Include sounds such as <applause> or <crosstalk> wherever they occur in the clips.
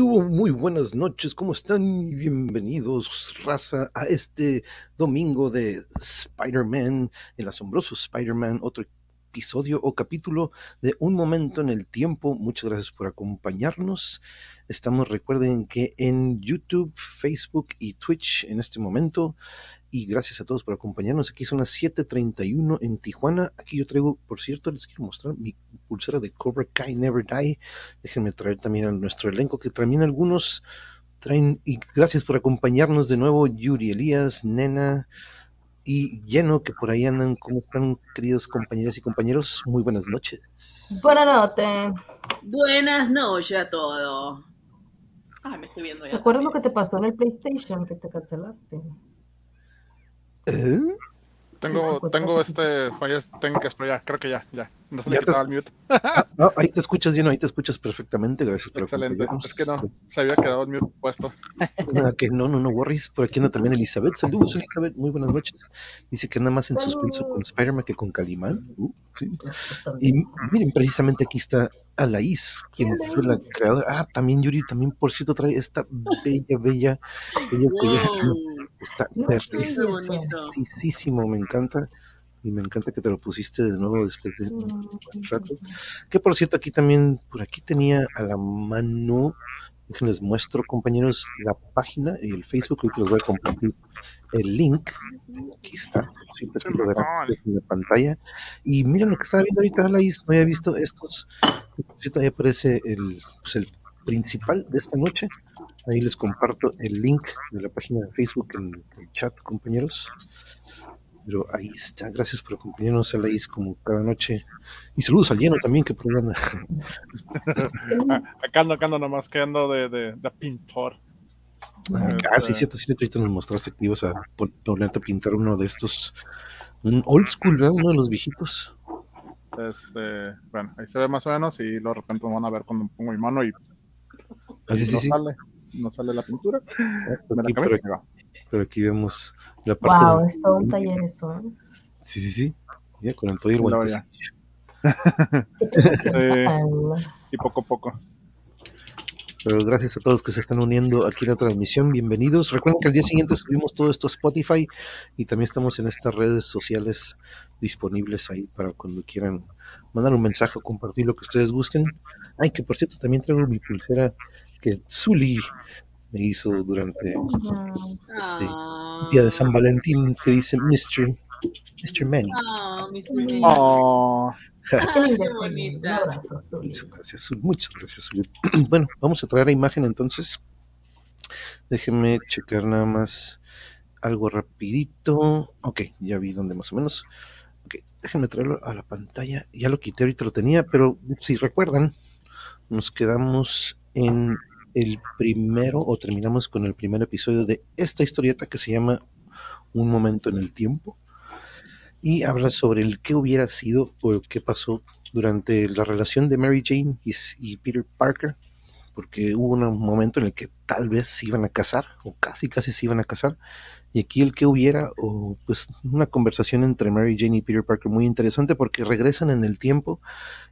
Muy buenas noches, ¿cómo están? Bienvenidos, raza, a este domingo de Spider-Man, el asombroso Spider-Man, otro episodio o capítulo de Un Momento en el Tiempo. Muchas gracias por acompañarnos. Estamos, recuerden que en YouTube, Facebook y Twitch en este momento. Y gracias a todos por acompañarnos. Aquí son las 7:31 en Tijuana. Aquí yo traigo, por cierto, les quiero mostrar mi pulsera de Cobra Kai Never Die. Déjenme traer también a nuestro elenco, que también algunos traen. Y gracias por acompañarnos de nuevo, Yuri Elías, Nena y Lleno, que por ahí andan. ¿Cómo están, queridas compañeras y compañeros? Muy buenas noches. Buenas noches. Buenas noches a todos. Ah, me estoy viendo ya. ¿Te acuerdas lo que te pasó en el PlayStation que te cancelaste? ¿Eh? Tengo, Pues, tengo pues, este fallas técnicas, pero ya, creo que ya, ya. No se me Ya quitaba te- el mute. Ah, no, ahí te escuchas, Lleno, ahí te escuchas perfectamente. Gracias por Excelente. Es que no, se había quedado el mute puesto. <laughs> Ah, que no, no, no worries. Por aquí anda también Elizabeth. Saludos, Elizabeth. Muy buenas noches. Dice que anda más en suspenso con. Spider-Man que con Calimán. Uh, sí. Pues, Y miren, precisamente aquí está Alaís, quien fue la creadora. Ah, también Yuri, también por cierto trae esta bella, bella, bella collar. Wow. <laughs> Está qué bonito. me encanta. Y me encanta que te lo pusiste de nuevo después de un Mm, rato. Que por cierto, aquí también, por aquí tenía a la mano, déjenles muestro, compañeros, la página y el Facebook, ahorita les voy a compartir el link. Aquí está, aquí lo verán en la pantalla. Y miren lo que estaba viendo ahorita, Laís, no había visto estos. Ahí aparece el, pues, el principal de esta noche. Ahí les comparto el link de la página de Facebook en el chat, compañeros. Pero ahí está, gracias por acompañarnos, Alaís, como cada noche. Y saludos al lleno también, que. Ah, <laughs> Acá ando, acá ando nomás, que ando de, de, de pintor. Ah, sí, cierto, sí, ahorita nos mostraste que ibas a pon- ponerte a pintar uno de estos, un old school, ¿verdad? Uno de los viejitos. Este, bueno, ahí se ve más o menos y luego de repente me van a ver cuando pongo mi mano y, Ah, sí, no sí. sale, no sale la pintura. Ah, Me la por, por aquí vemos la parte Wow, de- es todo un taller eso. ¿eh? Sí, sí, sí. Ya, con el todo y. Y poco a poco. Pero gracias a todos que se están uniendo aquí a la transmisión, bienvenidos. Recuerden que al día siguiente subimos todo esto a Spotify y también estamos en estas redes sociales disponibles ahí para cuando quieran mandar un mensaje o compartir lo que ustedes gusten. Ay, que por cierto, también traigo mi pulsera que Zully me hizo durante Este, Ah. día de San Valentín que dice Mr. Mr. Manny. Ah, mi Zully. Oh, Qué Un bonita. Muchas gracias, Zul. Muchas gracias, Zul. <clears throat> Bueno, vamos a traer la imagen entonces. Déjenme checar nada más algo rapidito. Ok, ya vi dónde más o menos. Ok, déjenme traerlo a la pantalla. Ya lo quité, ahorita lo tenía, pero si recuerdan, nos quedamos en el primero o terminamos con el primer episodio de esta historieta que se llama Un momento en el tiempo y habla sobre el qué hubiera sido o qué pasó durante la relación de Mary Jane y, y Peter Parker, porque hubo un momento en el que tal vez se iban a casar, o casi casi se iban a casar, y aquí el que hubiera, o pues una conversación entre Mary Jane y Peter Parker muy interesante porque regresan en el tiempo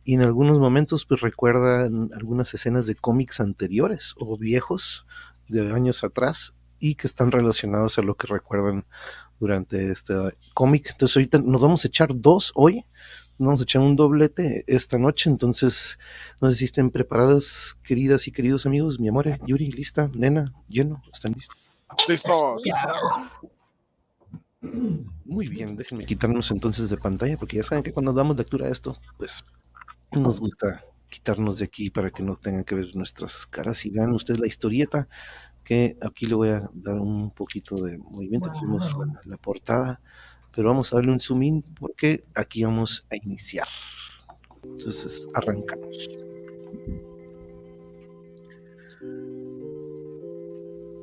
y en algunos momentos pues recuerdan algunas escenas de cómics anteriores o viejos de años atrás y que están relacionados a lo que recuerdan durante este cómic. Entonces ahorita nos vamos a echar dos hoy, nos vamos a echar un doblete esta noche, entonces no sé si estén preparadas, queridas y queridos amigos, mi amor, Yuri, lista, nena, lleno, ¿están listos? Listo. Muy bien, déjenme quitarnos entonces de pantalla, porque ya saben que cuando damos lectura a esto, pues nos gusta quitarnos de aquí para que no tengan que ver nuestras caras y vean ustedes la historieta, que aquí le voy a dar un poquito de movimiento, aquí vemos la, la portada, pero vamos a darle un zoom in porque aquí vamos a iniciar. Entonces arrancamos.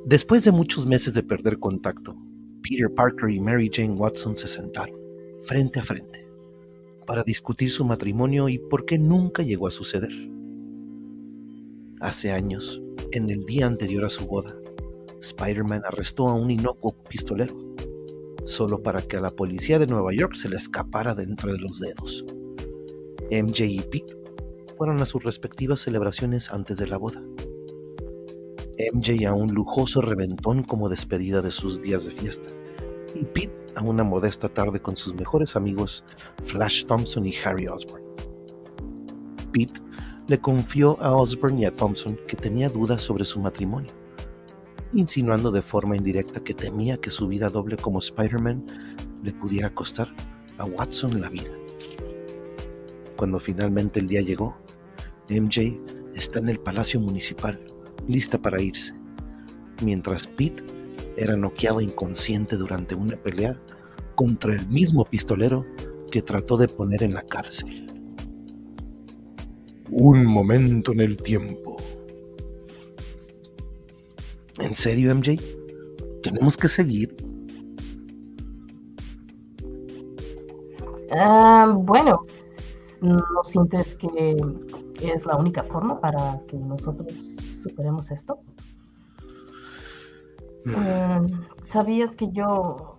Después de muchos meses de perder contacto, Peter Parker y Mary Jane Watson se sentaron, frente a frente, para discutir su matrimonio y por qué nunca llegó a suceder. Hace años, en el día anterior a su boda, Spider-Man arrestó a un inocuo pistolero, solo para que a la policía de Nueva York se le escapara de entre los dedos. MJ y Pete fueron a sus respectivas celebraciones antes de la boda. MJ a un lujoso reventón como despedida de sus días de fiesta, y Pete a una modesta tarde con sus mejores amigos Flash Thompson y Harry Osborn. Pete le confió a Osborn y a Thompson que tenía dudas sobre su matrimonio, insinuando de forma indirecta que temía que su vida doble como Spider-Man le pudiera costar a Watson la vida. Cuando finalmente el día llegó, MJ está en el Palacio Municipal, lista para irse, mientras Pete era noqueado inconsciente durante una pelea contra el mismo pistolero que trató de poner en la cárcel. Un momento en el tiempo. ¿En serio, MJ? ¿Tenemos que seguir? Ah, bueno, ¿no sientes que es la única forma para que nosotros superemos esto? Mm, ¿Sabías que yo...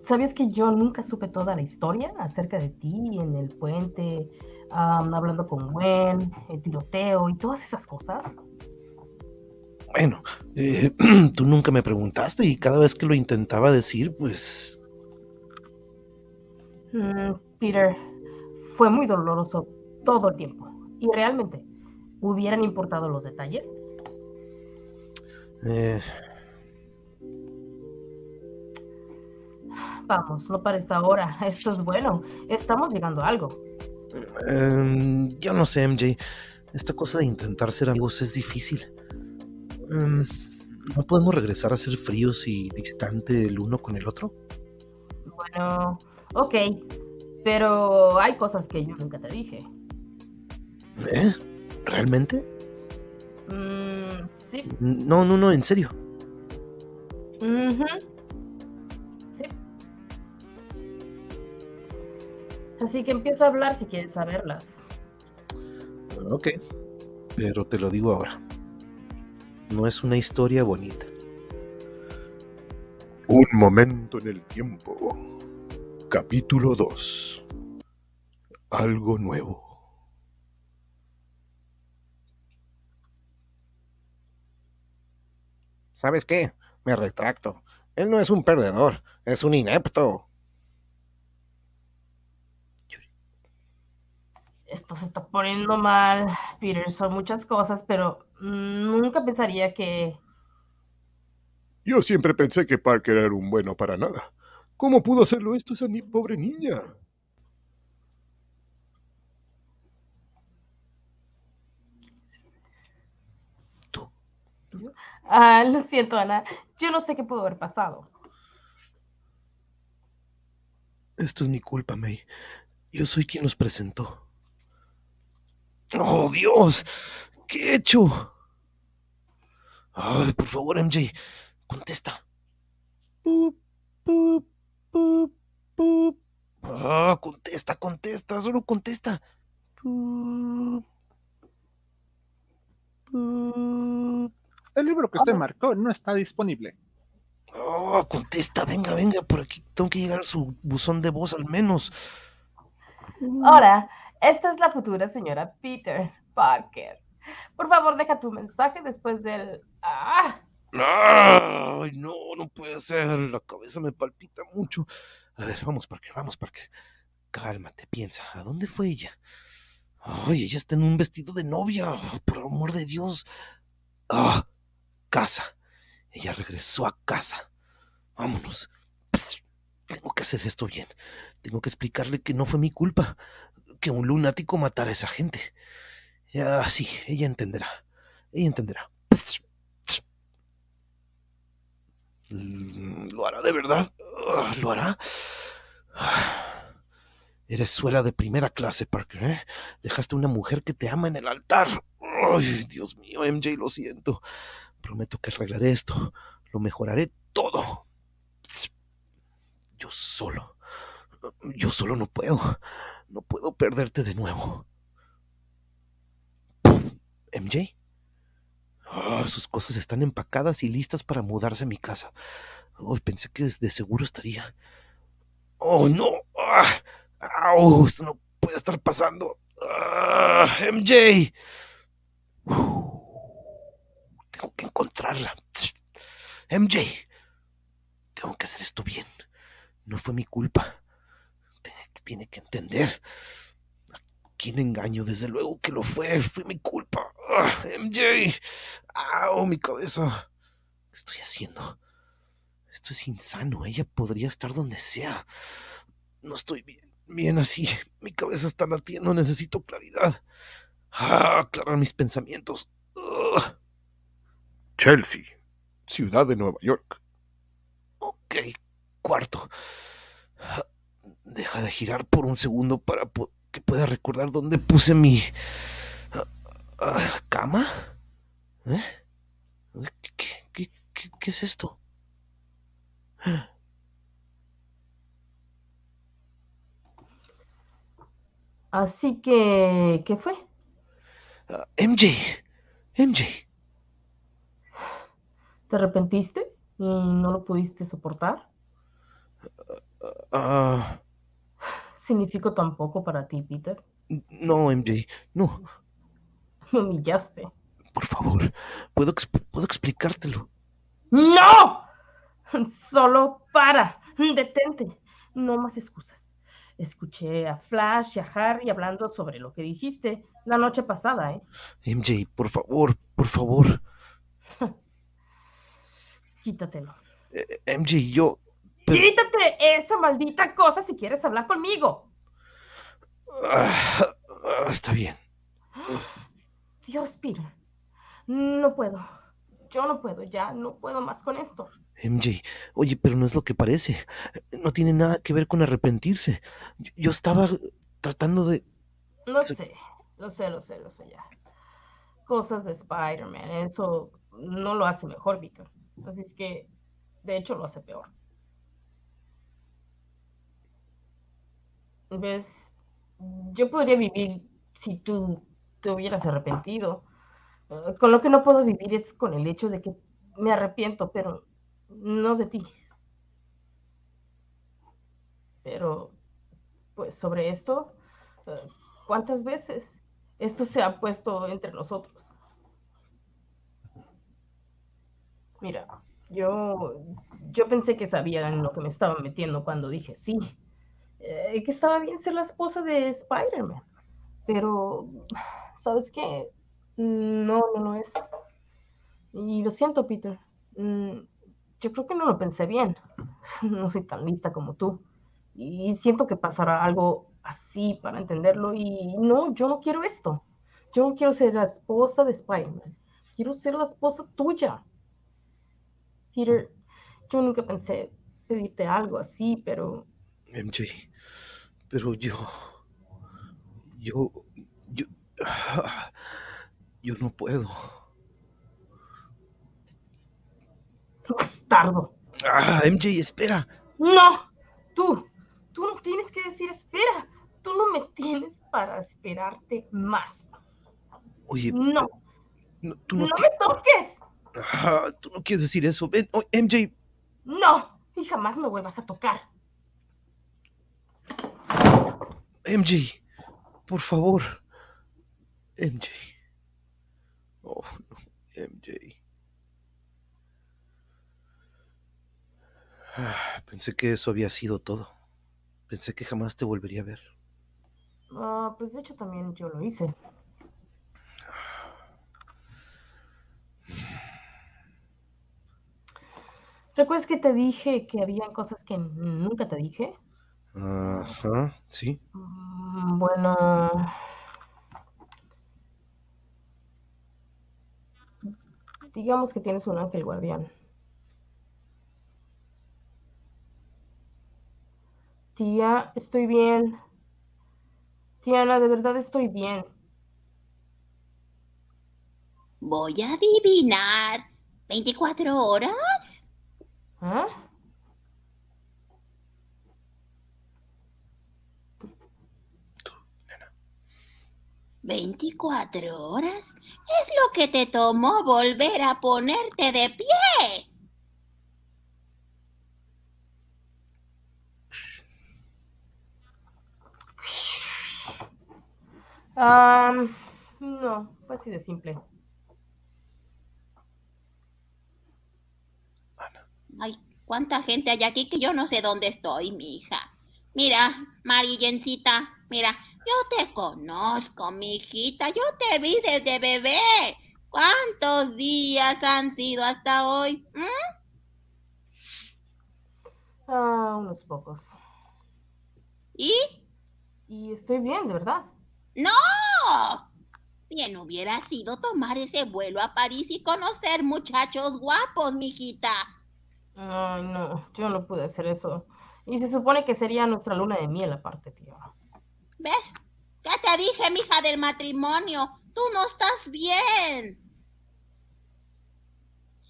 ¿Sabías que yo nunca supe toda la historia acerca de ti en el puente, hablando con Gwen, el tiroteo y todas esas cosas? Bueno, eh, <clears throat> tú nunca me preguntaste y cada vez que lo intentaba decir, pues... Mm, Peter, fue muy doloroso todo el tiempo. Y realmente, ¿hubieran importado los detalles? eh, Vamos, no parece ahora. <laughs> Esto es bueno. Estamos llegando a algo. em, yo no sé, MJ. Esta cosa de intentar ser amigos es difícil. Em, ¿No podemos regresar a ser fríos y distante el uno con el otro? Bueno, ok. Pero hay cosas que yo nunca te dije. ¿Eh? ¿Realmente? Mm, sí. No, no, no, en serio. Sí. Así que empieza a hablar si quieres saberlas. Ok, pero te lo digo ahora. No es una historia bonita. Un momento en el tiempo. Capítulo 2. Algo nuevo. ¿Sabes qué? Me retracto. Él no es un perdedor, es un inepto. Esto se está poniendo mal, Peter. Son muchas cosas, pero nunca pensaría que... Yo siempre pensé que Parker era un bueno para nada. ¿Cómo pudo hacerlo esto esa ni pobre niña? Ah, lo siento, Ana. Yo no sé qué pudo haber pasado. Esto es mi culpa, May. Yo soy quien los presentó. ¡Oh, Dios! ¿Qué he hecho? Ay, por favor, MJ, contesta. Pup, pup, pup, pup. Ah, contesta, contesta, solo contesta. Pup, pup. El libro que usted marcó no está disponible. Oh, contesta, venga, venga, por aquí tengo que llegar a su buzón de voz al menos. Ahora, esta es la futura señora Peter Parker. Por favor, deja tu mensaje después del... ¡Ah! Ay, no, no puede ser. La cabeza me palpita mucho. A ver, vamos, Parker, vamos, Parker. Cálmate, piensa. ¿A dónde fue ella? Ay, ella está en un vestido de novia. Por amor de Dios. Ah, casa. Ella regresó a casa. Vámonos. Tengo que hacer esto bien. Tengo que explicarle que no fue mi culpa. Que un lunático matara a esa gente. Ya, sí, ella entenderá. Ella entenderá. ¿Lo hará de verdad? Ah, ¿Lo hará? Ah, Eres suela de primera clase, Parker, ¿eh? Dejaste una mujer que te ama en el altar. Dios mío, MJ, lo siento. Prometo que arreglaré esto. Lo mejoraré todo. Yo solo. Yo solo no puedo. No puedo perderte de nuevo. ¿MJ? Ah, sus cosas están empacadas y listas para mudarse a mi casa. Hoy pensé que de seguro estaría. ¡Oh, no! ¡Ah! Esto no puede estar pasando. ¡Ah! ¡MJ! Uf. Tengo que encontrarla. MJ, tengo que hacer esto bien. No fue mi culpa. Tiene, que entender. ¿A quién engaño? Desde luego que lo fue. Fue mi culpa. Ah, MJ. ¡Au! Mi cabeza. ¿Qué estoy haciendo? Esto es insano. Ella podría estar donde sea. No estoy bien, bien así. Mi cabeza está latiendo. Necesito claridad. Ah, aclarar mis pensamientos. Chelsea, ciudad de Nueva York. Ok, cuarto. Deja de girar por un segundo para po- que pueda recordar dónde puse mi cama. ¿Eh? ¿Qué, qué- qué- qué es esto? Así que, ¿qué fue? Ah, MJ, MJ. ¿Te arrepentiste y no lo pudiste soportar? Ah, ¿Significó tan poco para ti, Peter? no, MJ, no. Me humillaste. Por favor, puedo, exp- puedo explicártelo. ¡No! Solo para. Detente. No más excusas. Escuché a Flash y a Harry hablando sobre lo que dijiste la noche pasada, ¿eh? MJ, por favor, por favor. <laughs> Quítatelo. Eh, MJ, yo... pero- Quítate esa maldita cosa si quieres hablar conmigo. Ah, ah, está bien. Dios, Peter. No puedo. Yo no puedo, ya no puedo más con esto. MJ, oye, pero no es lo que parece. No tiene nada que ver con arrepentirse. Yo, yo estaba tratando de... No sé, lo sé, lo sé, lo sé ya. Cosas de Spider-Man, eso no lo hace mejor, Peter. Así es que, de hecho, lo hace peor. ¿Ves? Yo podría vivir si tú te hubieras arrepentido. Eh, con lo que no puedo vivir es con el hecho de que me arrepiento, pero no de ti. Pero, pues sobre esto, eh, ¿cuántas veces esto se ha puesto entre nosotros? Mira, yo, yo pensé que sabía en lo que me estaba metiendo cuando dije sí, eh, que estaba bien ser la esposa de Spider-Man, pero, ¿sabes qué? No, no lo es. Y lo siento, Peter. Mm, Yo creo que no lo pensé bien. <laughs> No soy tan lista como tú. Y siento que pasará algo así para entenderlo. Y no, yo no quiero esto. Yo no quiero ser la esposa de Spider-Man. Quiero ser la esposa tuya. Peter, yo nunca pensé pedirte algo así, pero MJ, pero yo... Yo... Yo... Yo no puedo. bastardo. Ah, MJ, espera. No, tú, tú no tienes que decir espera. Tú no me tienes para esperarte más. Oye, No, no, tú no me toques. Ah, tú no quieres decir eso. Ven, oh, MJ, No, y jamás me vuelvas a tocar. MJ, por favor. MJ. Oh, no, MJ. Ah, pensé que eso había sido todo. Pensé que jamás te volvería a ver. Ah, pues de hecho también yo lo hice. ¿Recuerdas que te dije que habían cosas que nunca te dije? Ajá, sí. Mm, Bueno, digamos que tienes un ángel guardián. Tía, estoy bien. Tiana, de verdad estoy bien. Voy a adivinar. ¿24 horas? ¿Ah? ¿24 horas? Es lo que te tomó volver a ponerte de pie. Am, no, fue así de simple. Ay, cuánta gente hay aquí que yo no sé dónde estoy, mi hija. Mira, Mariyencita, mira, yo te conozco, mi hijita, yo te vi desde bebé. ¿Cuántos días han sido hasta hoy? ¿Mm? Ah, unos pocos. ¿Y? Y estoy bien, de verdad. ¡No! Bien hubiera sido tomar ese vuelo a París y conocer muchachos guapos, mijita. Ay, no, yo no pude hacer eso. Y se supone que sería nuestra luna de miel aparte, tío. ¿Ves? Ya te dije, mija del matrimonio, tú no estás bien.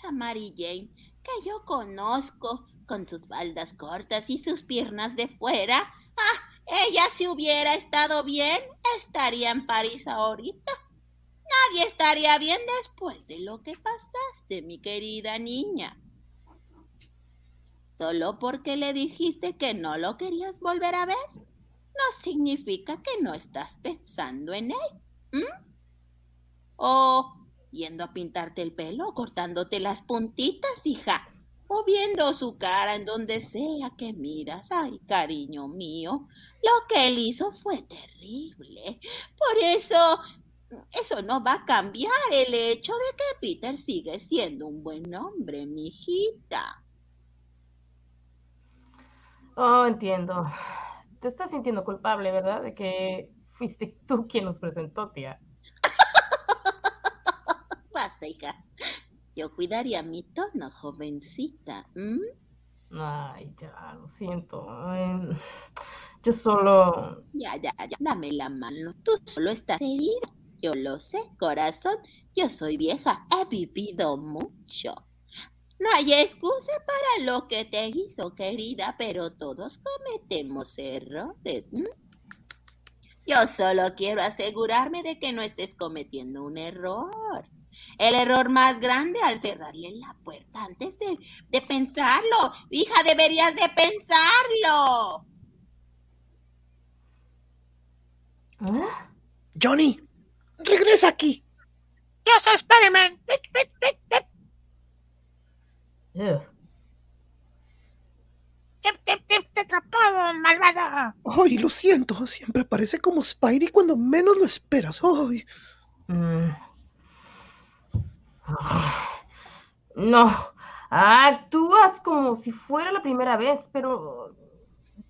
La Mary Jane, que yo conozco, con sus faldas cortas y sus piernas de fuera. Ah, ella si hubiera estado bien, estaría en París ahorita. Nadie estaría bien después de lo que pasaste, mi querida niña. Solo porque le dijiste que no lo querías volver a ver, no significa que no estás pensando en él. O yendo a pintarte el pelo, cortándote las puntitas, hija, o viendo su cara en donde sea que miras. Ay, cariño mío, lo que él hizo fue terrible. Por eso, eso no va a cambiar el hecho de que Peter sigue siendo un buen hombre, mi hijita. Oh, entiendo. Te estás sintiendo culpable, ¿verdad? De que fuiste tú quien nos presentó, tía. <laughs> Basta, hija. Yo cuidaría mi tono, jovencita. Ay, ya, lo siento. Ay, Yo solo... Ya, ya, ya. Dame la mano. Tú solo estás herida. Yo lo sé, corazón. Yo soy vieja. He vivido mucho. No hay excusa para lo que te hizo, querida, pero todos cometemos errores. ¿m? Yo solo quiero asegurarme de que no estés cometiendo un error. El error más grande al cerrarle la puerta antes de, de pensarlo. Hija, deberías de pensarlo. ¿Ah? Johnny, regresa aquí. Yo soy Spider-Man. Ugh. Te, te, te, te atrapado, malvado. Ay, lo siento, siempre aparece como Spidey cuando menos lo esperas. Ay, Mm. <sighs> No, actúas como si fuera la primera vez, pero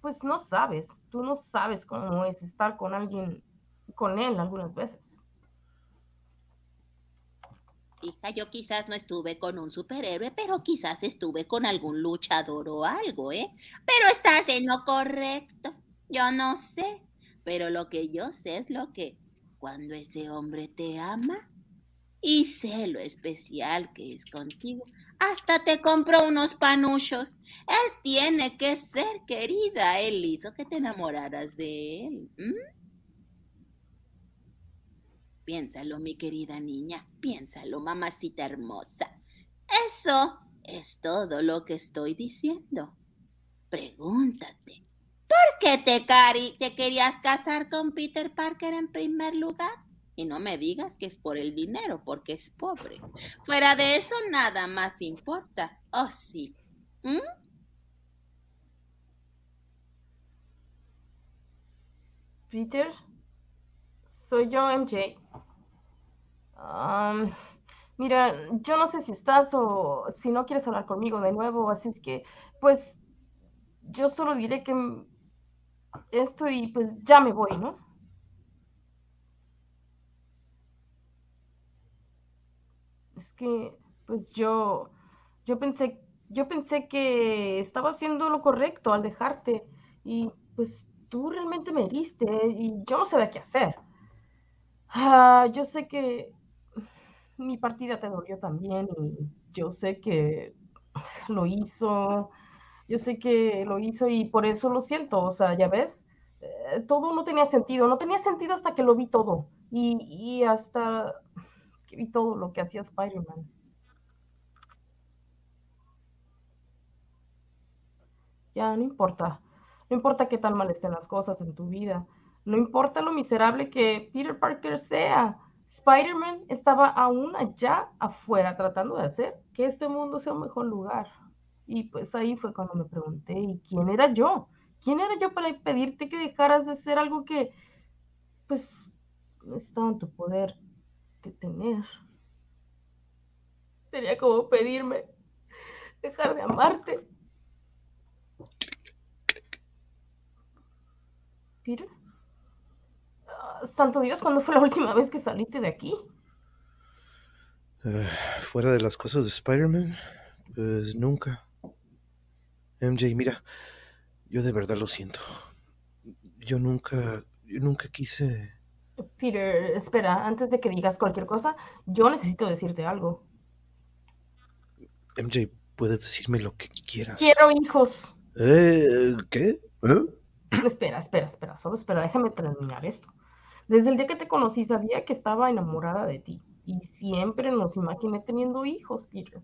pues no sabes, tú no sabes cómo es estar con alguien, con él algunas veces. Hija, yo quizás no estuve con un superhéroe, pero quizás estuve con algún luchador o algo, ¿eh? Pero estás en lo correcto. Yo no sé, pero lo que yo sé es lo que cuando ese hombre te ama y sé lo especial que es contigo, hasta te compró unos panuchos. Él tiene que ser querida, él hizo que te enamoraras de él. ¿m? Piénsalo, mi querida niña, piénsalo, mamacita hermosa. Eso es todo lo que estoy diciendo. Pregúntate, ¿por qué te, cari- te querías casar con Peter Parker en primer lugar? Y no me digas que es por el dinero, porque es pobre. Fuera de eso, nada más importa. Oh, sí. ¿Mm? Peter, soy yo, MJ. Mira, yo no sé si estás o si no quieres hablar conmigo de nuevo, así es que, pues, yo solo diré que esto y pues ya me voy, ¿no? Es que, pues yo, yo pensé, yo pensé que estaba haciendo lo correcto al dejarte y pues tú realmente me heriste y yo no sabía qué hacer. Ah, yo sé que mi partida te dolió también y yo sé que lo hizo, yo sé que lo hizo y por eso lo siento, o sea, ya ves, Eh, todo no tenía sentido, no tenía sentido hasta que lo vi todo y, y hasta que vi todo lo que hacía Spider-Man. Ya, no importa. No importa qué tan mal estén las cosas en tu vida. No importa lo miserable que Peter Parker sea. Spider-Man estaba aún allá afuera tratando de hacer que este mundo sea un mejor lugar. Y pues ahí fue cuando me pregunté, ¿y quién era yo? ¿Quién era yo para pedirte que dejaras de ser algo que, pues, no estaba en tu poder de tener? Sería como pedirme dejar de amarte. Peter. Santo Dios, ¿cuándo fue la última vez que saliste de aquí? Eh, fuera de las cosas de Spider-Man, pues nunca. MJ, mira, yo de verdad lo siento. Yo nunca, yo nunca quise... Peter, espera, antes de que digas cualquier cosa, yo necesito decirte algo. MJ, puedes decirme lo que quieras. Quiero hijos. Eh, ¿Qué? ¿Eh? <clears throat> Espera, espera, espera, solo espera, déjame terminar esto. Desde el día que te conocí sabía que estaba enamorada de ti y siempre nos imaginé teniendo hijos, Peter.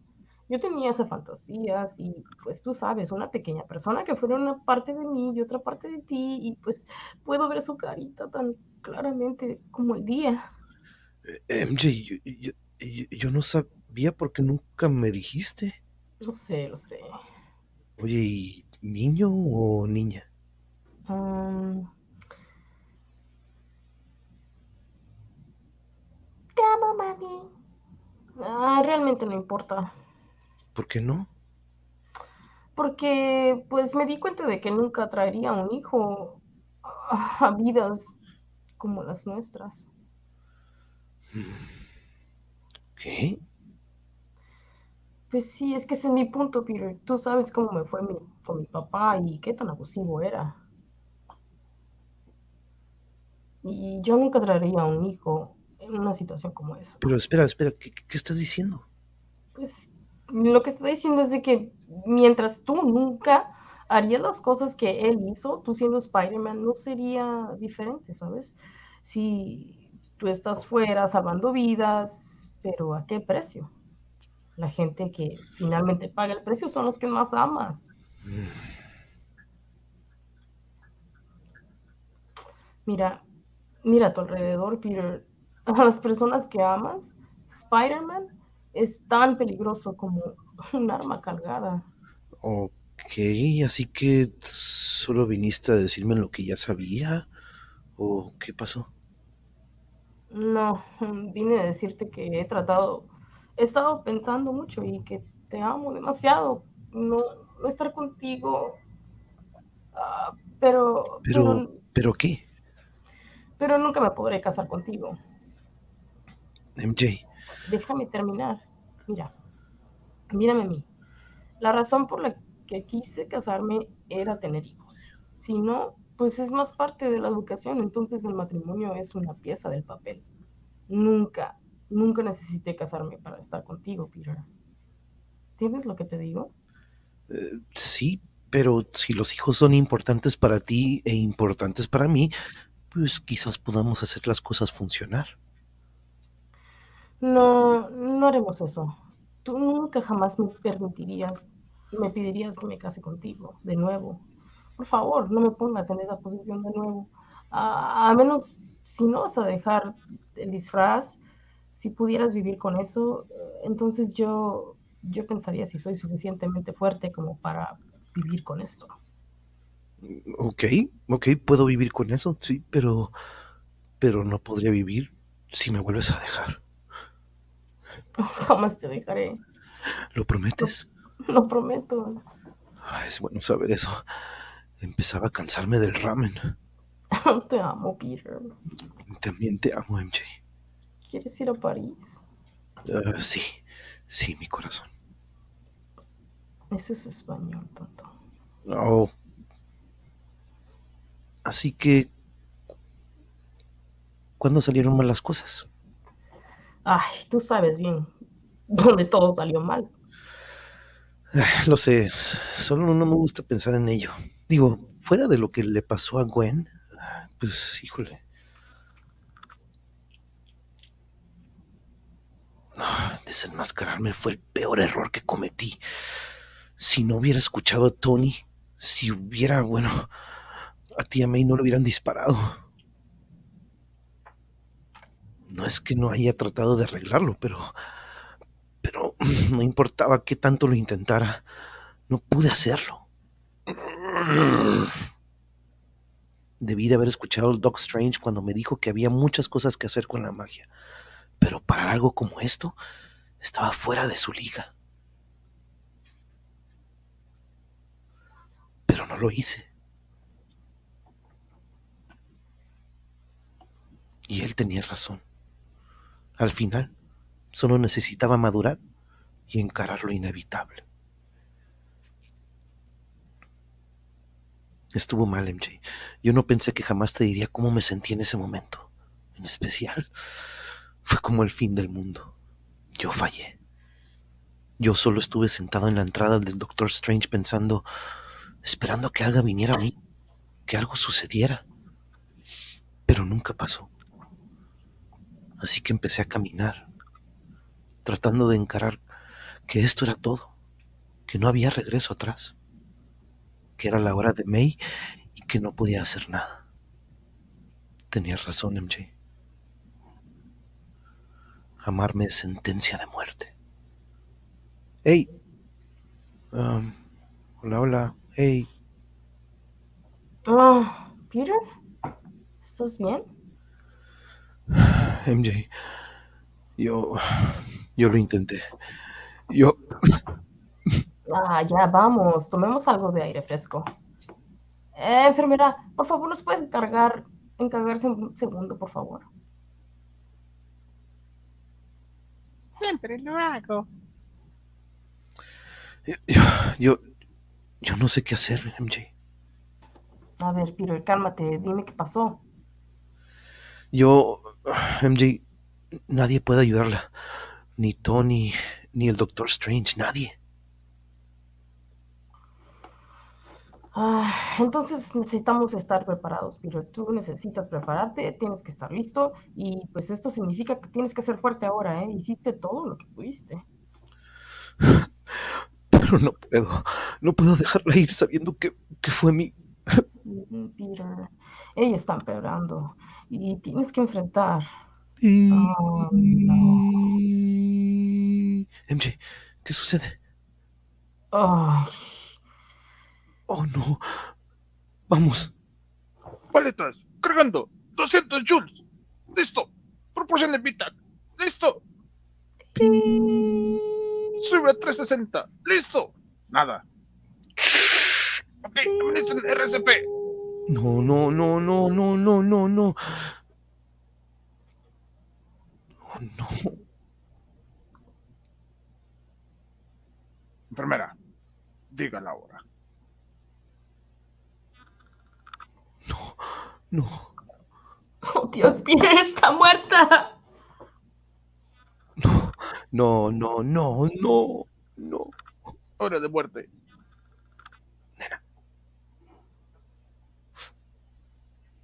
Yo tenía esas fantasías y pues tú sabes, una pequeña persona que fuera una parte de mí y otra parte de ti y pues puedo ver su carita tan claramente como el día. Eh, MJ, yo, yo- yo- yo no sabía porque nunca me dijiste. Lo sé, lo sé. Oye, ¿y niño o niña? Mm. Te amo, mami. Ah, realmente no importa. ¿Por qué no? Porque pues me di cuenta de que nunca traería un hijo a vidas como las nuestras. ¿Qué? Pues sí, es que ese es mi punto, Peter. Tú sabes cómo me fue mi, con mi papá y qué tan abusivo era. Y yo nunca traería un hijo en una situación como esa. Pero espera, espera, ¿qué, qué estás diciendo? Pues lo que estoy diciendo es de que mientras tú nunca harías las cosas que él hizo, tú siendo Spider-Man no sería diferente, ¿sabes? Si tú estás fuera salvando vidas, pero ¿a qué precio? La gente que finalmente paga el precio son los que más amas. Mira, mira a tu alrededor, Peter. A las personas que amas, Spider-Man es tan peligroso como un arma cargada. Ok, así que solo viniste a decirme lo que ya sabía. ¿O qué pasó? No, vine a decirte que he tratado, he estado pensando mucho y que te amo demasiado. No, no estar contigo. ah, pero, Pero, pero, ¿pero qué? pero nunca me podré casar contigo. MJ, Déjame terminar. Mira, mírame a mí. La razón por la que quise casarme era tener hijos. Si no, pues es más parte de la educación. Entonces el matrimonio es una pieza del papel. Nunca, nunca necesité casarme para estar contigo, Peter. ¿Entiendes lo que te digo? eh, sí, pero si los hijos son importantes para ti e importantes para mí, pues quizás podamos hacer las cosas funcionar. No, no haremos eso. Tú nunca jamás me permitirías me pedirías que me case contigo de nuevo. Por favor, no me pongas en esa posición de nuevo. A, menos si no vas a dejar el disfraz, si pudieras vivir con eso, entonces yo, yo pensaría si soy suficientemente fuerte como para vivir con esto. Ok, ok, puedo vivir con eso, sí, pero, pero no podría vivir si me vuelves a dejar. <laughs> Jamás te dejaré. ¿Lo prometes? Lo prometo. Ah, es bueno saber eso. Empezaba a cansarme del ramen. <laughs> Te amo, Peter. También te amo, MJ. ¿Quieres ir a París? Ah, sí, sí, mi corazón. Eso es español, tonto. Oh. Así que, ¿cuándo salieron mal las cosas? Ay, tú sabes bien dónde todo salió mal. Lo sé, solo no me gusta pensar en ello. Digo, fuera de lo que le pasó a Gwen, pues híjole. Ah, Desenmascararme fue el peor error que cometí. Si no hubiera escuchado a Tony, si hubiera, bueno, a ti a May no lo hubieran disparado. No es que no haya tratado de arreglarlo, pero pero <clears throat> no importaba qué tanto lo intentara, No pude hacerlo. Debí de haber escuchado al Doc Strange cuando me dijo que había muchas cosas que hacer con la magia. Pero para algo como esto, estaba fuera de su liga. Pero no lo hice. Y él tenía razón. Al final, solo necesitaba madurar y encarar lo inevitable. Estuvo mal, MJ. Yo no pensé que jamás te diría cómo me sentí en ese momento. En especial, fue como el fin del mundo. Yo fallé. Yo solo estuve sentado en la entrada del Doctor Strange pensando, esperando que algo viniera a mí, que algo sucediera. Pero nunca pasó. Así que empecé a caminar, tratando de encarar que esto era todo, que no había regreso atrás, que era la hora de May y que no podía hacer nada. Tenías razón, MJ. Amarme es sentencia de muerte. Hey. Um, hola, hola. Hey. Ah, Peter, ¿estás bien? <sighs> MJ. Yo. Yo lo intenté. Yo. Ah, ya vamos, tomemos algo de aire fresco. Eh, enfermera, por favor, ¿nos puedes encargar, encargarse un segundo, por favor? Siempre lo hago. Yo. Yo, yo no sé qué hacer, MJ. A ver, Peter, cálmate, dime qué pasó. Yo. <sighs> MJ. Nadie puede ayudarla. Ni Tony, ni el Doctor Strange, nadie. Ah, entonces necesitamos estar preparados, Peter. Tú necesitas prepararte, tienes que estar listo y pues esto significa que tienes que ser fuerte ahora, ¿eh? Hiciste todo lo que pudiste. <laughs> Pero no puedo. No puedo dejarla ir sabiendo que, que fue mi. Peter, ella está empeorando y tienes que enfrentar. Y- Oh, no. MJ, ¿qué sucede? Ay, Oh, no. Vamos. Paletas, cargando. 200 joules. Listo. Proporción de Vitac. Listo. Sube a 360. Listo. Nada. Ok, administren RCP. No, no, no, no, no, no, no, no. Oh, no. Enfermera, diga la hora. No. oh, Dios, Peter está muerta. No, no, no, no, no. Hora de muerte.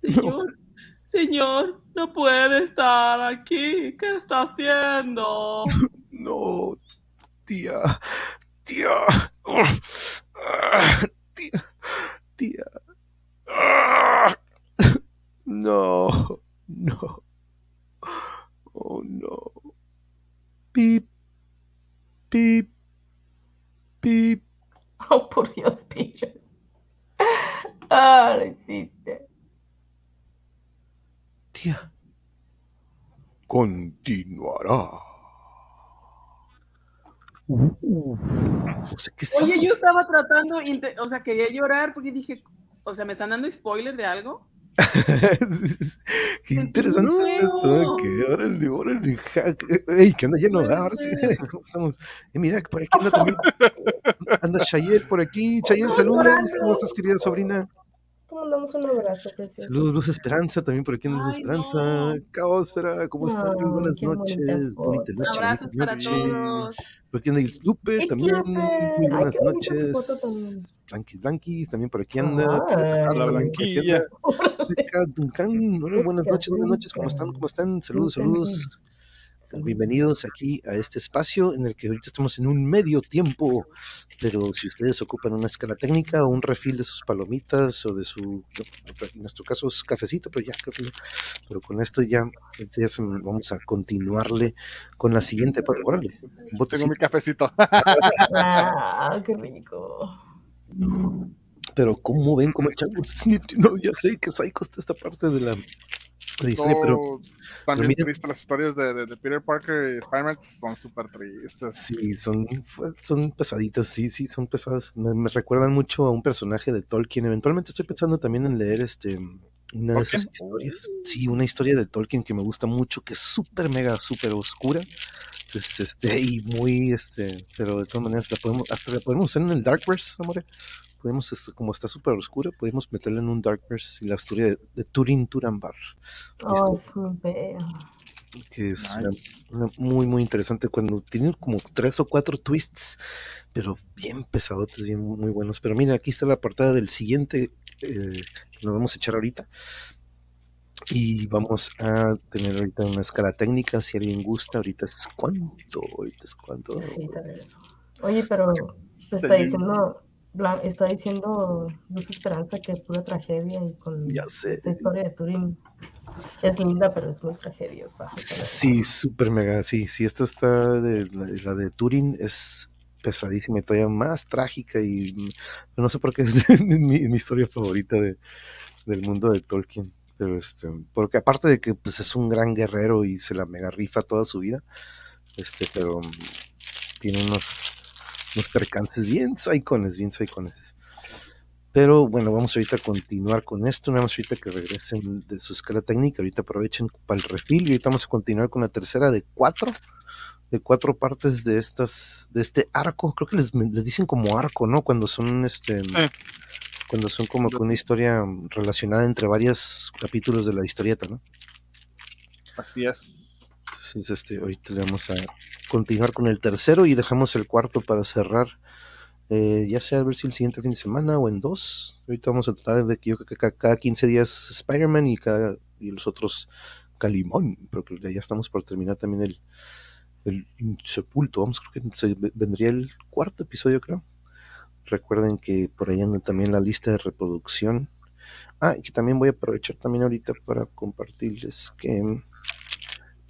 Señor, señor, no puede estar aquí. ¿Qué está haciendo? <laughs> No. Tía. Tía. Ah, Tía. Tía. Ah. No. No. Oh, no. Pip. Pip. Pip. Oh, por Dios, Peter. Ah, lo hiciste. Continuará. Uh, o sea, ¿qué Oye, yo estaba tratando, o sea, quería llorar porque dije, o sea, ¿me están dando spoiler de algo? <laughs> Qué interesante es esto, ¿eh? que órale, órale, ey, que anda lleno, ahora sí, ser. <laughs> ¿cómo estamos? Eh, mira, por aquí anda también, anda Chayel por aquí, Chayel, Ay, saludos. ¿cómo estás querida sobrina? ¿Cómo damos un abrazo, precioso? Saludos, Luz Esperanza, también por aquí anda Luz Ay, Esperanza, no. Caosfera, ¿cómo están? Muy Ay, buenas noches, bonita noche, Abrazos para noche. todos. Por aquí anda Lupe Hey, también, muy Ay, buenas foto noches. Blanquis, Blanquis, también por aquí anda. Ay. Carla La también por aquí blanquilla. Duncan, hola, buenas noches, buenas noches, ¿cómo están? ¿Cómo están? Saludos, Duncan. saludos. Bienvenidos aquí a este espacio en el que ahorita estamos en un medio tiempo, pero si ustedes ocupan una escala técnica o un refil de sus palomitas o de su, en nuestro caso es cafecito, pero ya creo que no. pero con esto ya, ya se- vamos a continuarle con la siguiente, pero órale, Tengo mi cafecito. Ah, qué rico. Pero ¿cómo ven cómo echamos? <laughs> No, ya sé que Psycho está esta parte de la, historia, pero también miren- triste las historias de, de- de Peter Parker y Spider-Man son súper tristes. Sí, son, son pesaditas, sí, sí, son pesadas. Me, me recuerdan mucho a un personaje de Tolkien. Eventualmente estoy pensando también en leer este una de esas historias. Sí, una historia de Tolkien que me gusta mucho, que es súper mega, súper oscura. Pues, este, y muy, este, pero de todas maneras la podemos, hasta la podemos usar en el Darkverse, amore. Podemos, este, como está súper oscura, podemos meterla en un Darkverse y la historia de, de Turin Turambar. Oh, bello. que es Nice. una, una muy muy interesante cuando tienen como tres o cuatro twists pero bien pesadotes bien muy buenos pero miren aquí está la portada del siguiente eh, que nos vamos a echar ahorita y vamos a tener ahorita una escala técnica si alguien gusta ahorita es cuánto ahorita es cuánto Sí, tal vez. Oye, pero está Celine. diciendo, está diciendo Luz Esperanza que pura tragedia y con ya sé esa historia de Turing es linda, pero es muy tragediosa. Sí, súper mega, sí, sí, esta está de la, la de Turing es pesadísima y todavía más trágica y mm, no sé por qué <laughs> es mi, mi historia favorita de, del mundo de Tolkien, pero este, porque aparte de que pues es un gran guerrero y se la mega rifa toda su vida, este, pero mm, tiene unos, unos percances bien psicones, bien psicones. Pero bueno, vamos ahorita a continuar con esto, nada más ahorita que regresen de su escala técnica, ahorita aprovechen para el refil y ahorita vamos a continuar con la tercera de cuatro, de cuatro partes de estas, de este arco, creo que les, les dicen como arco, ¿no? Cuando son este cuando son como que una historia relacionada entre varios capítulos de la historieta, ¿no? Así es. Entonces, este, ahorita le vamos a continuar con el tercero y dejamos el cuarto para cerrar. eh, ya sea a ver si el siguiente fin de semana o en dos. Ahorita vamos a tratar de que yo creo que ca- cada 15 días Spider-Man y cada y los otros Calimón, porque ya estamos por terminar también el, el Insepulto. Vamos, creo que se- vendría el cuarto episodio, creo. Recuerden que por ahí anda también la lista de reproducción. Ah, y que también voy a aprovechar también ahorita para compartirles que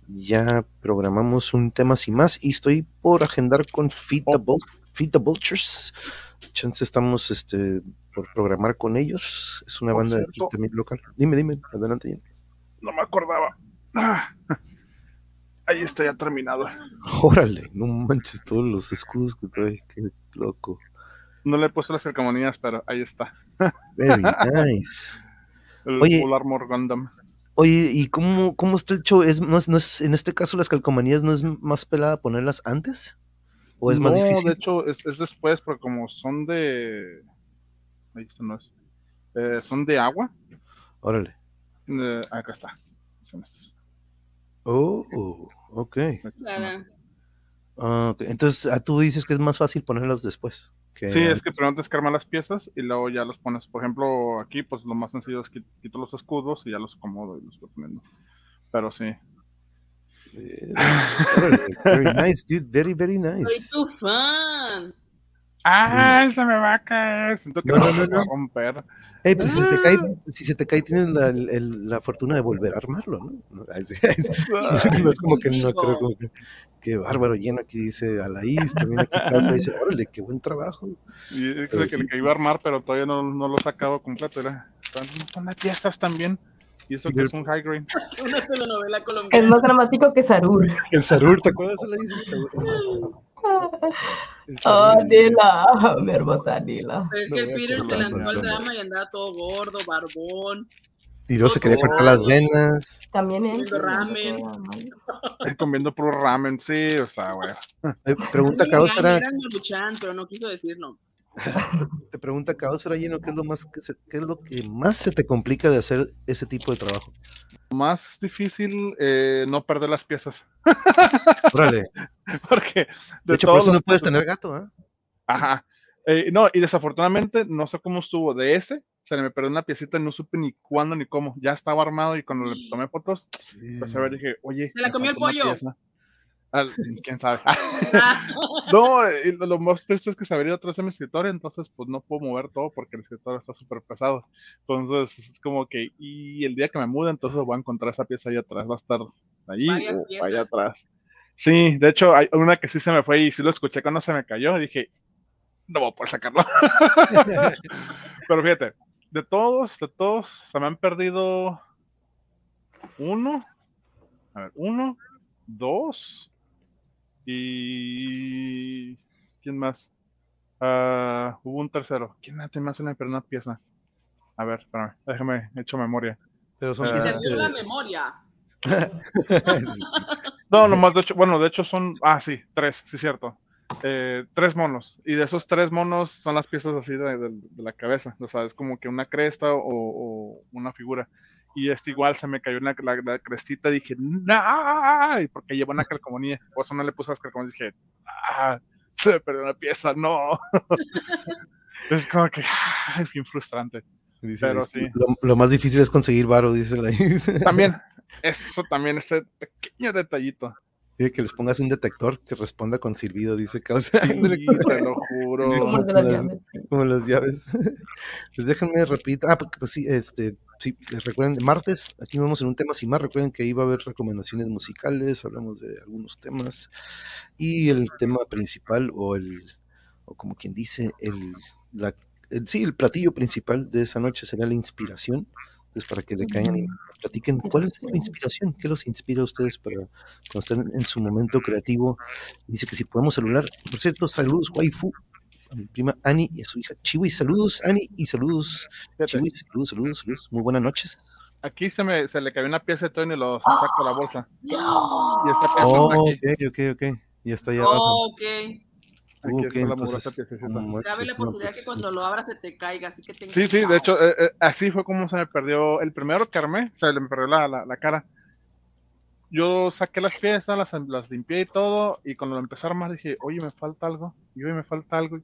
ya programamos un tema sin más y estoy por agendar con Feed the, Vul- Feed the Vultures. Chance estamos este, por programar con ellos. Es una Por banda de aquí también local. Dime, dime, adelante. Jen. No me acordaba. Ah. Ahí está ya terminado. Órale, no manches todos los escudos que trae. Qué loco. No le he puesto las calcamonías, pero ahí está. Very nice. El Oye. Full Armor Gundam. Oye, ¿y cómo, cómo está el show? ¿Es, no es, no es- en este caso las calcomanías no es más pelada ponerlas antes? ¿O es más no, difícil? de hecho, es, es después, porque como son de. Ahí está, no es. Eh, son de agua. Órale. Eh, acá está. Son estos. Oh, ok. Nada. Ah, ok. Entonces, ah, tú dices que es más fácil ponerlas después. Que Sí, es que antes. primero descarmas las piezas y luego ya los pones. Por ejemplo, aquí, pues lo más sencillo es que quito los escudos y ya los acomodo y los voy poniendo. Pero sí. Eh, <laughs> órale, very nice, dude. Very, very Soy nice. tu fan. ¡Ay, se me va a caer! Siento que No, no, no, se no, va a romper. Ey, pues si se te cae, si se te cae, tienes la, el- la fortuna de volver a armarlo, ¿no? <laughs> Sí, ay, sí. No es como que no creo como que, qué bárbaro lleno aquí dice Alaís, también aquí Causa dice, órale, qué buen trabajo. Y es Pero que, sí. el que iba a armar, pero todavía no, no lo sacaba completo. Era, un montón de piezas también. Y eso que es un high grade. <laughs> Una telenovela Es colombiana. más dramático que Sarur. El Sarur, ¿te acuerdas Alaís? El Sarur. el Sarur. Sarur. Nila, mi hermosa Nila. Pero es No que el Peter se lanzó al drama y andaba todo gordo, barbón. Y luego se quería cortar las venas. También él. Comiendo ramen. Ahí comiendo puro ramen, sí, o sea, güey. <laughs> Pregunta Caosfera, pero no quiso decirlo. <laughs> te pregunta Caosfera lleno, ¿qué es lo más qué es lo que más se te complica de hacer ese tipo de trabajo? Más difícil eh, no perder las piezas. <laughs> Órale. Porque De hecho, por eso no puedes tener gato, ¿ah? Ajá. Eh, no, y desafortunadamente no sé cómo estuvo. De ese se le me perdió una piecita y no supe ni cuándo ni cómo. Ya estaba armado y cuando le tomé fotos, pues a ver, dije, oye. Se la comió el pollo. pieza. Al- ¿Quién sabe? <laughs> no, y lo, más triste es que se ido atrás de mi escritorio, entonces pues no puedo mover todo porque el escritorio está súper pesado. Entonces es como que, y el día que me mude, entonces voy a encontrar esa pieza ahí atrás, va a estar ahí allá atrás. Sí, de hecho hay una que sí se me fue y sí lo escuché cuando se me cayó y dije, no voy a poder sacarlo. <laughs> Pero fíjate, de todos, de todos, se me han perdido uno, a ver, uno, dos y ¿quién más? Ah, hubo un tercero. ¿Quién más más una, pero una pieza? A ver, espérame, déjame, he hecho memoria. Pero son Ah. piezas Se la memoria. <laughs> No, nomás de hecho, bueno, de hecho son, ah, sí, tres, sí, cierto. Eh, tres monos. Y de esos tres monos son las piezas así de, de- de la cabeza. O sea, es como que una cresta o, o una figura. Y este igual se me cayó la, la, la crestita. Dije, ¡no! y Porque lleva una calcomanía. Por eso no le puse las calcomanías. Dije, ¡ah! Se me perdió una pieza, no. <laughs> es como que, ¡ay! Bien frustrante. Dice, Pero es- sí. lo, lo más difícil es conseguir varo, dice la También, <laughs> eso también, ese pequeño detallito. Dice que les pongas un detector que responda con silbido, dice causa. Sí, <laughs> te lo juro. Como las Las- llaves. sí. Como las llaves. Pues déjenme repetir. Ah, porque pues sí, este, sí, les recuerden, martes, aquí nos vemos en un tema sin más. Recuerden que iba a haber recomendaciones musicales, hablamos de algunos temas. Y el tema principal, o el, o como quien dice, el, la, el- sí, el platillo principal de esa noche será la inspiración. Entonces, para que le caigan y nos platiquen cuál es su inspiración, qué los inspira a ustedes para cuando estén en su momento creativo. Dice que si podemos celular, por cierto, saludos, waifu, a mi prima Ani y a su hija Chiwi. Saludos, Ani, y saludos, Chiwi. Saludos, saludos, saludos. Muy buenas noches. Aquí se me se le cayó una pieza de Tony y lo saco de la bolsa. Y esta pieza Oh, está aquí. ok, ok, ok. Ya está allá abajo. Ok. Aquí Ok, está la entonces, piececita. no Cabe la no, posibilidad que cuando lo abras se te caiga, así que ten Sí, sí, de hecho, eh, eh, así fue como se me perdió. El primero que armé, se me perdió la, la, la cara. Yo saqué las piezas, las, las limpié y todo, y cuando lo empecé a armar dije, oye, me falta algo, y oye, me falta algo.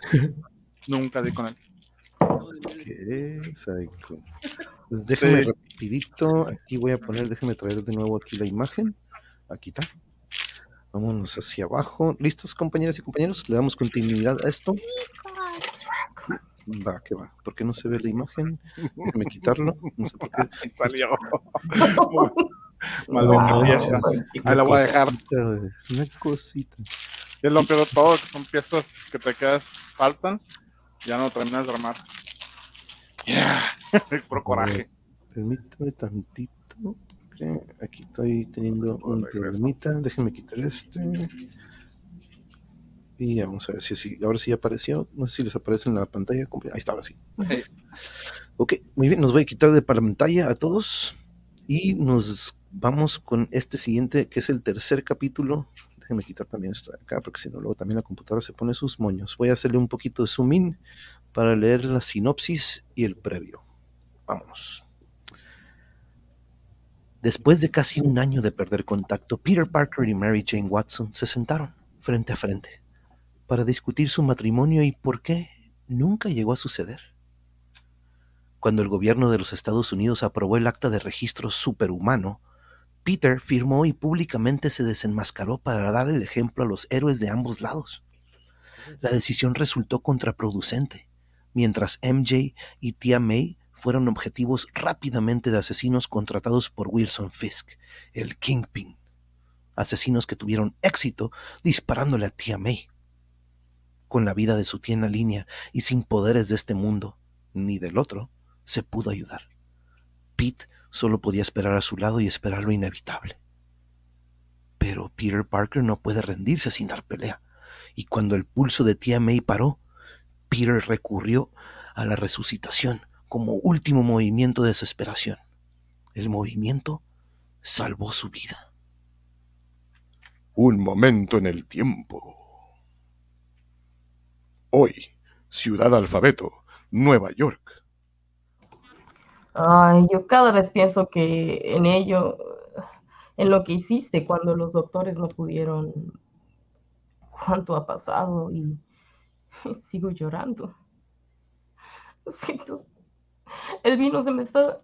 <laughs> Nunca di con él. Qué psycho. Pues déjame Sí. rapidito, aquí voy a poner, déjame traer de nuevo aquí la imagen. Aquí está. Vámonos hacia abajo. ¿Listos, compañeras y compañeros? Le damos continuidad a esto. Va, que va. ¿Por qué no se ve la imagen? Déjame quitarlo. No sé por qué. <laughs> Salió. <laughs> Es Ahí la voy a dejar. Es una cosita. Y es lo peor de todo, que son piezas que te quedas, faltan, ya no terminas de armar. Yeah. <laughs> Por coraje. Permítame tantito. que aquí estoy teniendo un problemita. Déjenme quitar este. Y vamos a ver si así. Ahora sí apareció. No sé si les aparece en la pantalla. Ahí está, ahora sí. Sí. Ok, muy bien. Nos voy a quitar de pantalla a todos. Y nos vamos con este siguiente, que es el tercer capítulo. Déjenme quitar también esto de acá, porque si no, luego también la computadora se pone sus moños. Voy a hacerle un poquito de zoom in para leer la sinopsis y el previo. Vámonos. Después de casi un año de perder contacto, Peter Parker y Mary Jane Watson se sentaron frente a frente para discutir su matrimonio y por qué nunca llegó a suceder. Cuando el gobierno de los Estados Unidos aprobó el acta de registro superhumano, Peter firmó y públicamente se desenmascaró para dar el ejemplo a los héroes de ambos lados. La decisión resultó contraproducente, mientras MJ y tía May fueron objetivos rápidamente de asesinos contratados por Wilson Fisk, el Kingpin. Asesinos que tuvieron éxito disparándole a tía May. Con la vida de su tía en la línea y sin poderes de este mundo, ni del otro, se pudo ayudar. Pete solo podía esperar a su lado y esperar lo inevitable. Pero Peter Parker no puede rendirse sin dar pelea, y cuando el pulso de tía May paró, Peter recurrió a la resucitación como último movimiento de desesperación. El movimiento salvó su vida. Un momento en el tiempo. Hoy, Ciudad Alfabeto, Nueva York. Ay, yo cada vez pienso que en ello, en lo que hiciste cuando los doctores no pudieron, cuánto ha pasado y, y sigo llorando. Lo siento. El vino se me está,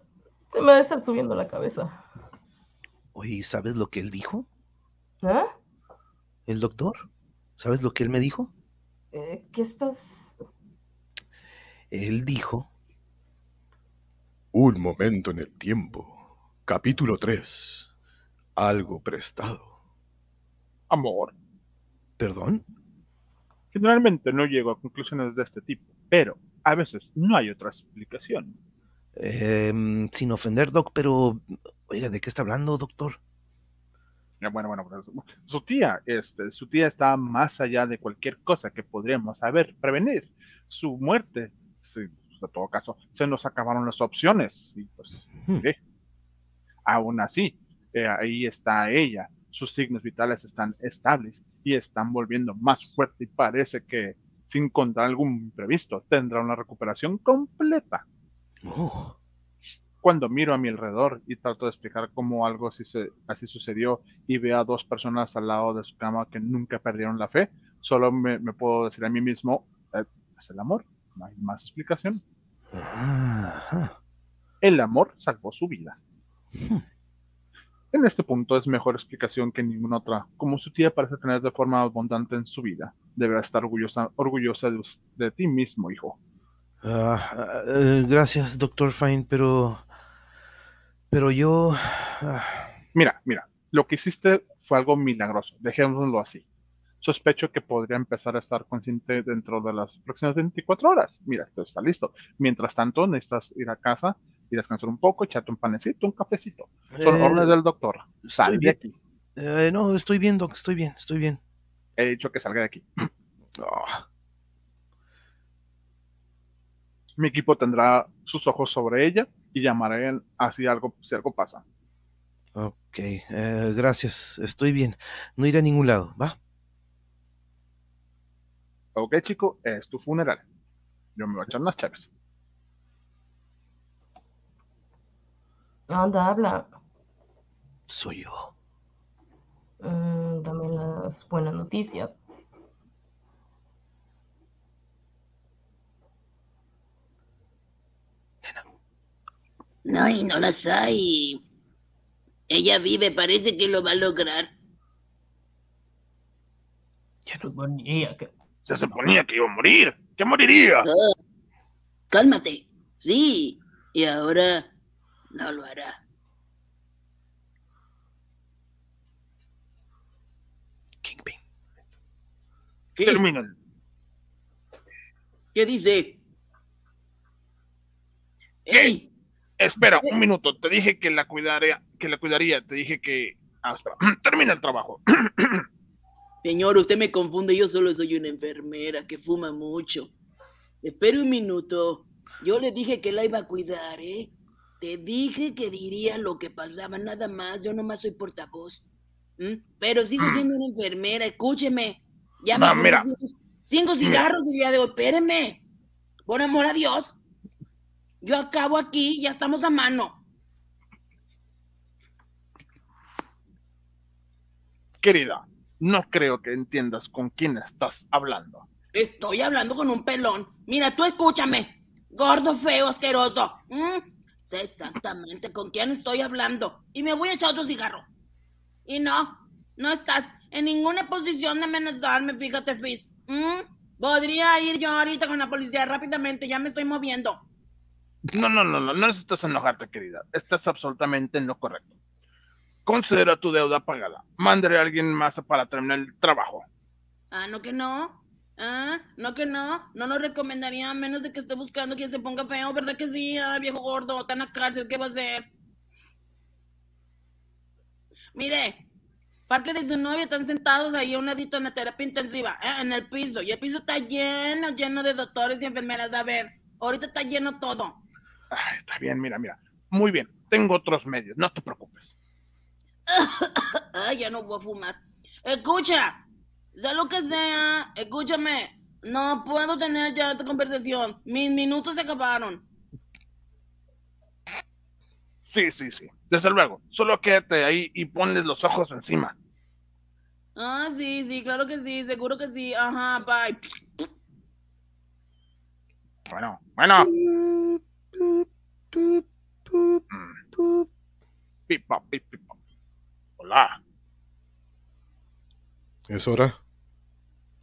se me va a estar subiendo la cabeza. Oye, ¿sabes lo que él dijo? ¿Ah? ¿El doctor? ¿Sabes lo que él me dijo? Eh, ¿Qué estás...? Él dijo... Un momento en el tiempo. Capítulo 3. Algo prestado. Amor. ¿Perdón? Generalmente no llego a conclusiones de este tipo, pero a veces no hay otra explicación. Em, sin ofender, Doc, pero... Oiga, ¿de qué está hablando, doctor? Ya, Bueno, bueno, pues, su tía, este, su tía está más allá de cualquier cosa que podríamos saber, prevenir. Su muerte, sí, en todo caso, se nos acabaron las opciones. Y pues, Hmm. Aún así, eh, ahí está ella. Sus signos vitales están estables y están volviendo más fuerte y parece que, sin contar algún imprevisto, tendrá una recuperación completa. Oh, Cuando miro a mi alrededor y trato de explicar cómo algo así, se- así sucedió y veo a dos personas al lado de su cama que nunca perdieron la fe, solo me, me puedo decir a mí mismo, eh, es el amor, no hay más explicación. Ajá. El amor salvó su vida. Hmm. En este punto es mejor explicación que ninguna otra. Como su tía parece tener de forma abundante en su vida, deberá estar orgullosa, orgullosa de, ti mismo, hijo. Ah, eh, gracias, doctor Fine, pero... Pero yo... ah, Mira, mira, lo que hiciste fue algo milagroso, dejémoslo así. Sospecho que podría empezar a estar consciente dentro de las próximas 24 horas. Mira, esto está listo. Mientras tanto, necesitas ir a casa y descansar un poco, echarte un panecito, un cafecito. Son eh, órdenes del doctor. Sal de aquí. eh, no, estoy bien, Doc, estoy bien, estoy bien. He dicho que salga de aquí. Ah, Mi equipo tendrá sus ojos sobre ella y llamaré así algo, si algo pasa. ok, eh, gracias, estoy bien. No iré a ningún lado, ¿va? Ok, chico, es tu funeral. Yo me voy a echar unas chaves. Anda, habla. Soy yo. Mm, dame las buenas noticias. No, y no las hay. Ella vive, parece que lo va a lograr. Suponía que... Se suponía que iba a morir. ¡Que moriría! Ah, cálmate. Sí, y ahora no lo hará. Kingpin. ¿Qué? Terminen. ¿Qué dice? ¡Ey! Espera, un minuto. Te dije que la cuidaría, que la cuidaría. Te dije que. Ah, espera. <clears throat> Termina el trabajo. <clears throat> Señor, usted me confunde, yo solo soy una enfermera que fuma mucho. Espere un minuto. Yo le dije que la iba a cuidar, ¿eh? Te dije que diría lo que pasaba, nada más. Yo nomás soy portavoz. ¿Mm? Pero sigo siendo una enfermera, escúcheme. Ya me No, mira. cinco, cinco cigarros el día de hoy, espéreme. Por amor a Dios. Yo acabo aquí, ya estamos a mano. Querida, no creo que entiendas con quién estás hablando. Estoy hablando con un pelón. Mira, tú escúchame. Gordo, feo, asqueroso. ¿Mm? Sé exactamente con quién estoy hablando. Y me voy a echar otro cigarro. Y no, no estás en ninguna posición de amenazarme, fíjate, Fizz. ¿Mm? Podría ir yo ahorita con la policía rápidamente, ya me estoy moviendo. No, no, no, no, no necesitas enojarte, querida. Estás absolutamente en lo correcto. Considera tu deuda pagada. Mándale a alguien más para terminar el trabajo. Ah, no que no. Ah, no que no. No lo recomendaría a menos de que esté buscando quien se ponga feo, ¿verdad que sí? Ah, viejo gordo, en la cárcel, ¿qué va a hacer? Mire, Parker y su novia están sentados ahí a un ladito en la terapia intensiva, eh, en el piso. Y el piso está lleno, lleno de doctores y enfermeras. A ver, ahorita está lleno todo. Ay, está bien, mira, mira. Muy bien, tengo otros medios, no te preocupes. <coughs> Ay, ya no voy a fumar. Escucha, sea lo que sea, escúchame. No puedo tener ya esta conversación. Mis minutos se acabaron. Sí, sí, sí. Desde luego. Solo quédate ahí y ponles los ojos encima. Ah, sí, sí, claro que sí, seguro que sí. Ajá, bye. Bueno, bueno. Mm. Pipa, pip, pipa. Hola. ¿Es hora?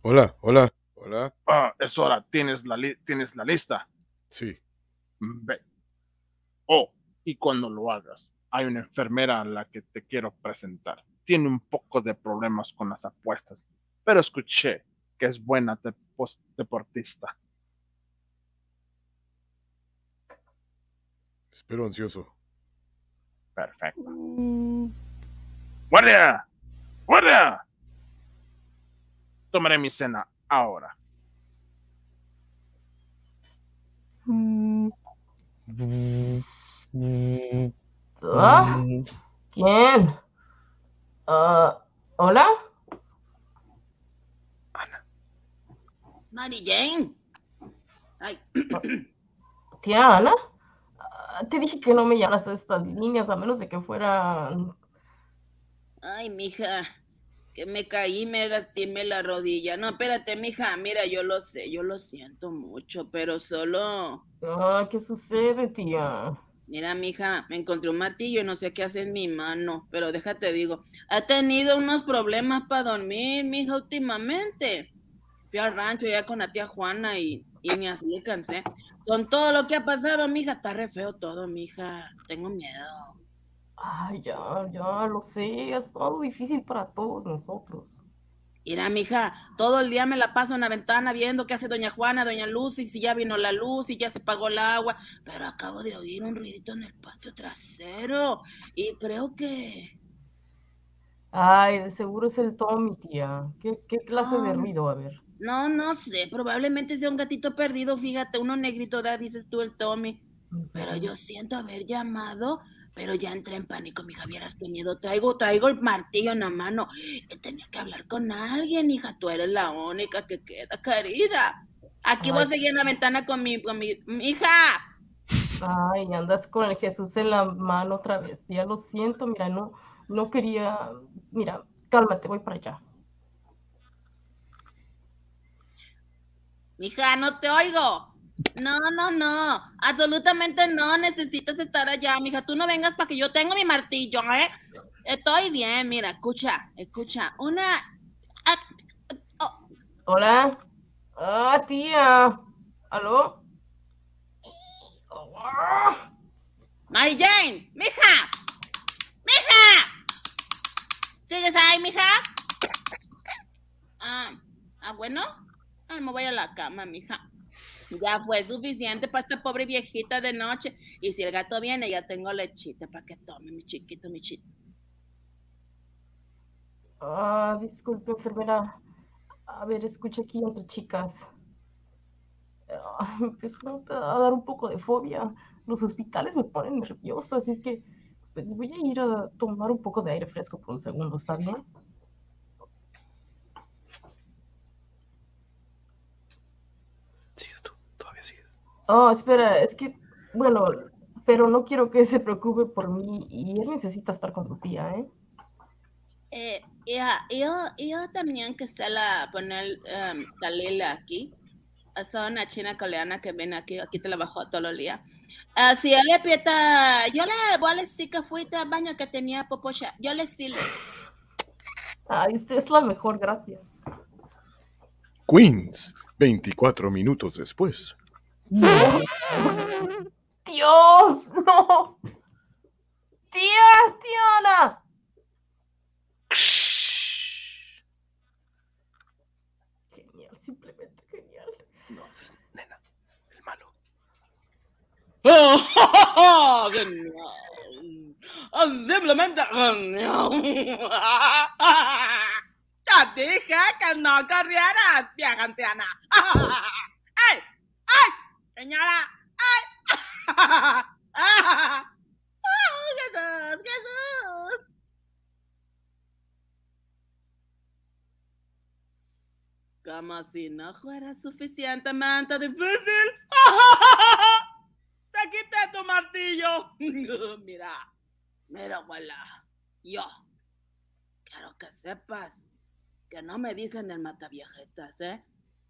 Hola, hola, hola. Ah, es hora, tienes la, li- tienes la lista. Sí. Ve. Oh, y cuando lo hagas, hay una enfermera a la que te quiero presentar. Tiene un poco de problemas con las apuestas, pero escuché que es buena deportista. Espero ansioso. Perfecto. ¡Guardia! ¡Guardia! Tomaré mi cena ahora. ¿Ah? ¿Quién? Ah, ¿Hola? Mary Jane. Ay, Tía Ana. Ah, Te dije que no me llamas a estas líneas a menos de que fueran... ay, mija. Que me caí, me lastimé la rodilla. No, espérate, mija. Mira, yo lo sé, yo lo siento mucho, pero solo. Ah, ¿qué sucede, tía? Mira, mija, me encontré un martillo y no sé qué hace en mi mano, pero déjate digo, ha tenido unos problemas para dormir, mija, últimamente. Fui al rancho ya con la tía Juana y, y me así cansé. Con todo lo que ha pasado, mija, está re feo todo, mija. Tengo miedo. Ay, ya, ya lo sé. Ha estado difícil para todos nosotros. Mira, mija, todo el día me la paso en la ventana viendo qué hace doña Juana, doña Lucy, si ya vino la luz, si ya se pagó el agua, pero acabo de oír un ruidito en el patio trasero y creo que... Ay, de seguro es el Tommy, tía. ¿Qué, qué clase de Ah. ruido? A ver. No, no sé, probablemente sea un gatito perdido, fíjate, uno negrito da, dices tú el Tommy. Pero yo siento haber llamado, pero ya entré en pánico, mi vieras qué miedo. Traigo, traigo el martillo en la mano. Eh, Tenía que hablar con alguien, hija, tú eres la única que queda, querida. Aquí voy a seguir en la ventana con mi, con mi, mi hija. Ay, andas con el Jesús en la mano otra vez, tía. Lo siento, mira, no, no quería. Mira, cálmate, voy para allá. Mija, no te oigo. No, no, no. Absolutamente no necesitas estar allá, mija. Tú no vengas para que yo tenga mi martillo, ¿eh? Estoy bien, mira, escucha, escucha. Una. ah, Hola. Ah, tía. ¿Aló? Ah, Mary Jane, mija. Mija. ¿Sigues ahí, mija? Ah, ah, bueno. Ah, me voy a la cama, mija. Ya fue suficiente para esta pobre viejita de noche. Y si el gato viene, ya tengo lechita para que tome, mi chiquito, mi chiquito. Ah, disculpe, enfermera. A ver, escucha aquí entre chicas. Ah, me empezó a dar un poco de fobia. Los hospitales me ponen nerviosa, así es que pues voy a ir a tomar un poco de aire fresco por un segundo, ¿está bien? Sigues tú, todavía sigues. Oh, espera, es que, bueno, pero no quiero que se preocupe por mí y él necesita estar con su tía, ¿eh? Eh, hija, yo, yo también quisiera poner, um, salirle aquí. Soy una china coreana que viene aquí, aquí te la bajo todos los días. Ah, si él le pieta, yo le voy a decir que fuiste al baño que tenía popocha. Yo le sí le. Ay, usted es la mejor, gracias. Queens, 24 minutos después. ¡Dios! ¡No! ¡Tía! ¡Tía Ana! Genial, simplemente genial. No, es nena, el malo. ¡Oh, <laughs> genial! Simplemente genial. <laughs> Te dije que no corrieras, vieja anciana. Señora, ¡ay! ¡Oh, Jesús! ¡Jesús! Como si no fuera suficientemente difícil. <laughs> ¡Te quité tu martillo! <laughs> mira, mira, abuela. Yo quiero que sepas que no me dicen el mataviejetas, ¿eh?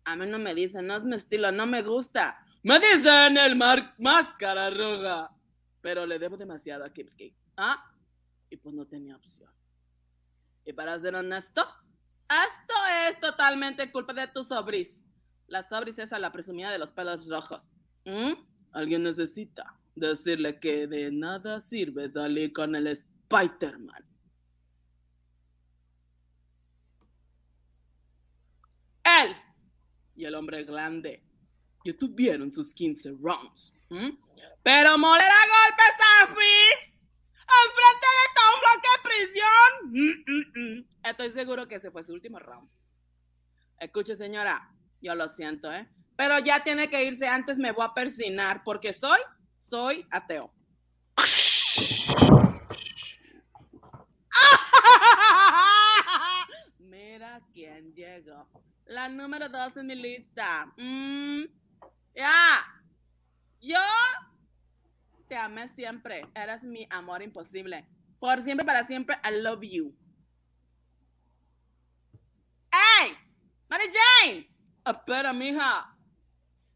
A mí no me dicen, no es mi estilo, no me gusta. Me dicen el mar máscara roja. Pero le debo demasiado a Kipski. ¿Ah? Y pues no tenía opción. Y para ser honesto, Esto es totalmente culpa de tu sobris. La sobris es a la presumida de los pelos rojos. ¿Mm? Alguien necesita decirle que de nada sirve salir con el Spider-Man. Él y el hombre grande ya tuvieron sus 15 rounds. Pero moler a golpes a Fizz enfrente de todo un bloque de prisión. Mm, mm, mm. Estoy seguro que ese fue su último round. Escuche, señora, yo lo siento, ¿eh? Pero ya tiene que irse antes, me voy a persinar porque soy, soy ateo. <laughs> Mira quién llegó. La número dos en mi lista. Mm, ya. Yo te amé siempre. Eras mi amor imposible. Por siempre, para siempre, I love you. ¡Ey! ¡Mary Jane! Espera, mija.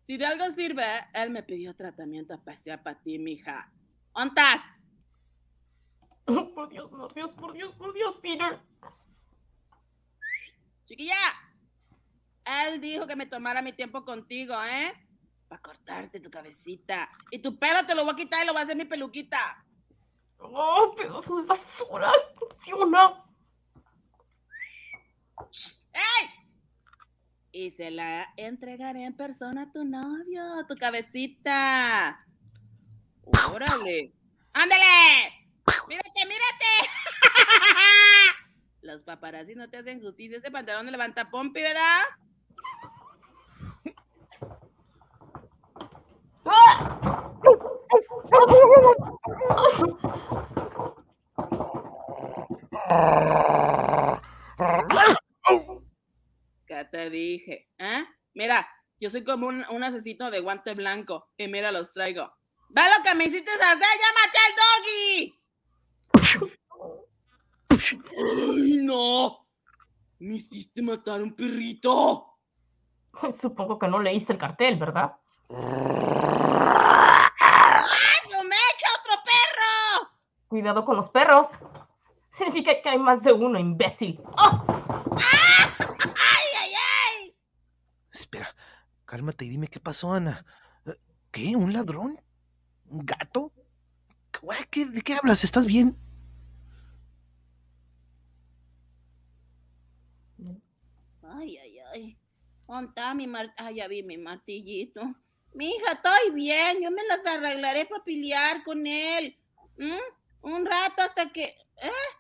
Si de algo sirve, él me pidió tratamiento especial para ti, mija. ¿Ontas? <laughs> Por Dios, por Dios, por Dios, por Dios, Peter. Chiquilla, él dijo que me tomara mi tiempo contigo, ¿eh? Para cortarte tu cabecita. Y tu pelo te lo voy a quitar y lo voy a hacer mi peluquita. Oh, pedazo de basura. Funciona. ¡Ey! Y se la entregaré en persona a tu novio, tu cabecita. ¡Órale! ¡Ándale! ¡Mírate, mírate! <laughs> Los paparazzi no te hacen justicia. Ese pantalón de levanta pompi, ¿verdad? ¿Qué te dije? ¿Eh? Mira, yo soy como un, un asesino de guante blanco. Y mira, los traigo. ¡Ve lo que me hiciste hacer! ¡Ya maté al doggy! ¡Ay, no! Me hiciste matar a un perrito. <laughs> Supongo que no leíste el cartel, ¿verdad? <laughs> ¡Ah, no me echa otro perro! Cuidado con los perros. Significa que hay más de uno, imbécil. ¡Ay, ay, ay! Espera, cálmate y dime qué pasó, Ana. ¿Qué? ¿Un ladrón? ¿Un gato? ¿Qué- ¿De qué hablas? ¿Estás bien? Ay, ay, ay. ¿Dónde está mi mar... Ah, ya vi mi martillito. Mi hija, estoy bien. Yo me las arreglaré para pelear con él. ¿Mm? Un rato hasta que... ¿Eh?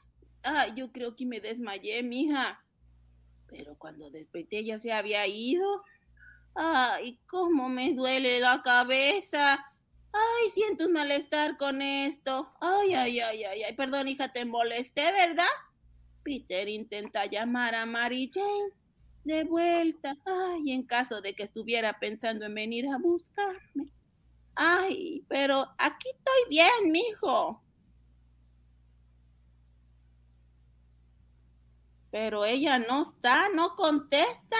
Ay, yo creo que me desmayé, mija. Pero cuando desperté ya se había ido. Ay, cómo me duele la cabeza. Ay, siento un malestar con esto. Ay, ay, ay, ay, ay. Perdón, hija, te molesté, ¿verdad? Peter intenta llamar a Mary Jane de vuelta. Ay, en caso de que estuviera pensando en venir a buscarme. Ay, pero aquí estoy bien, mijo. Pero ella no está, no contesta.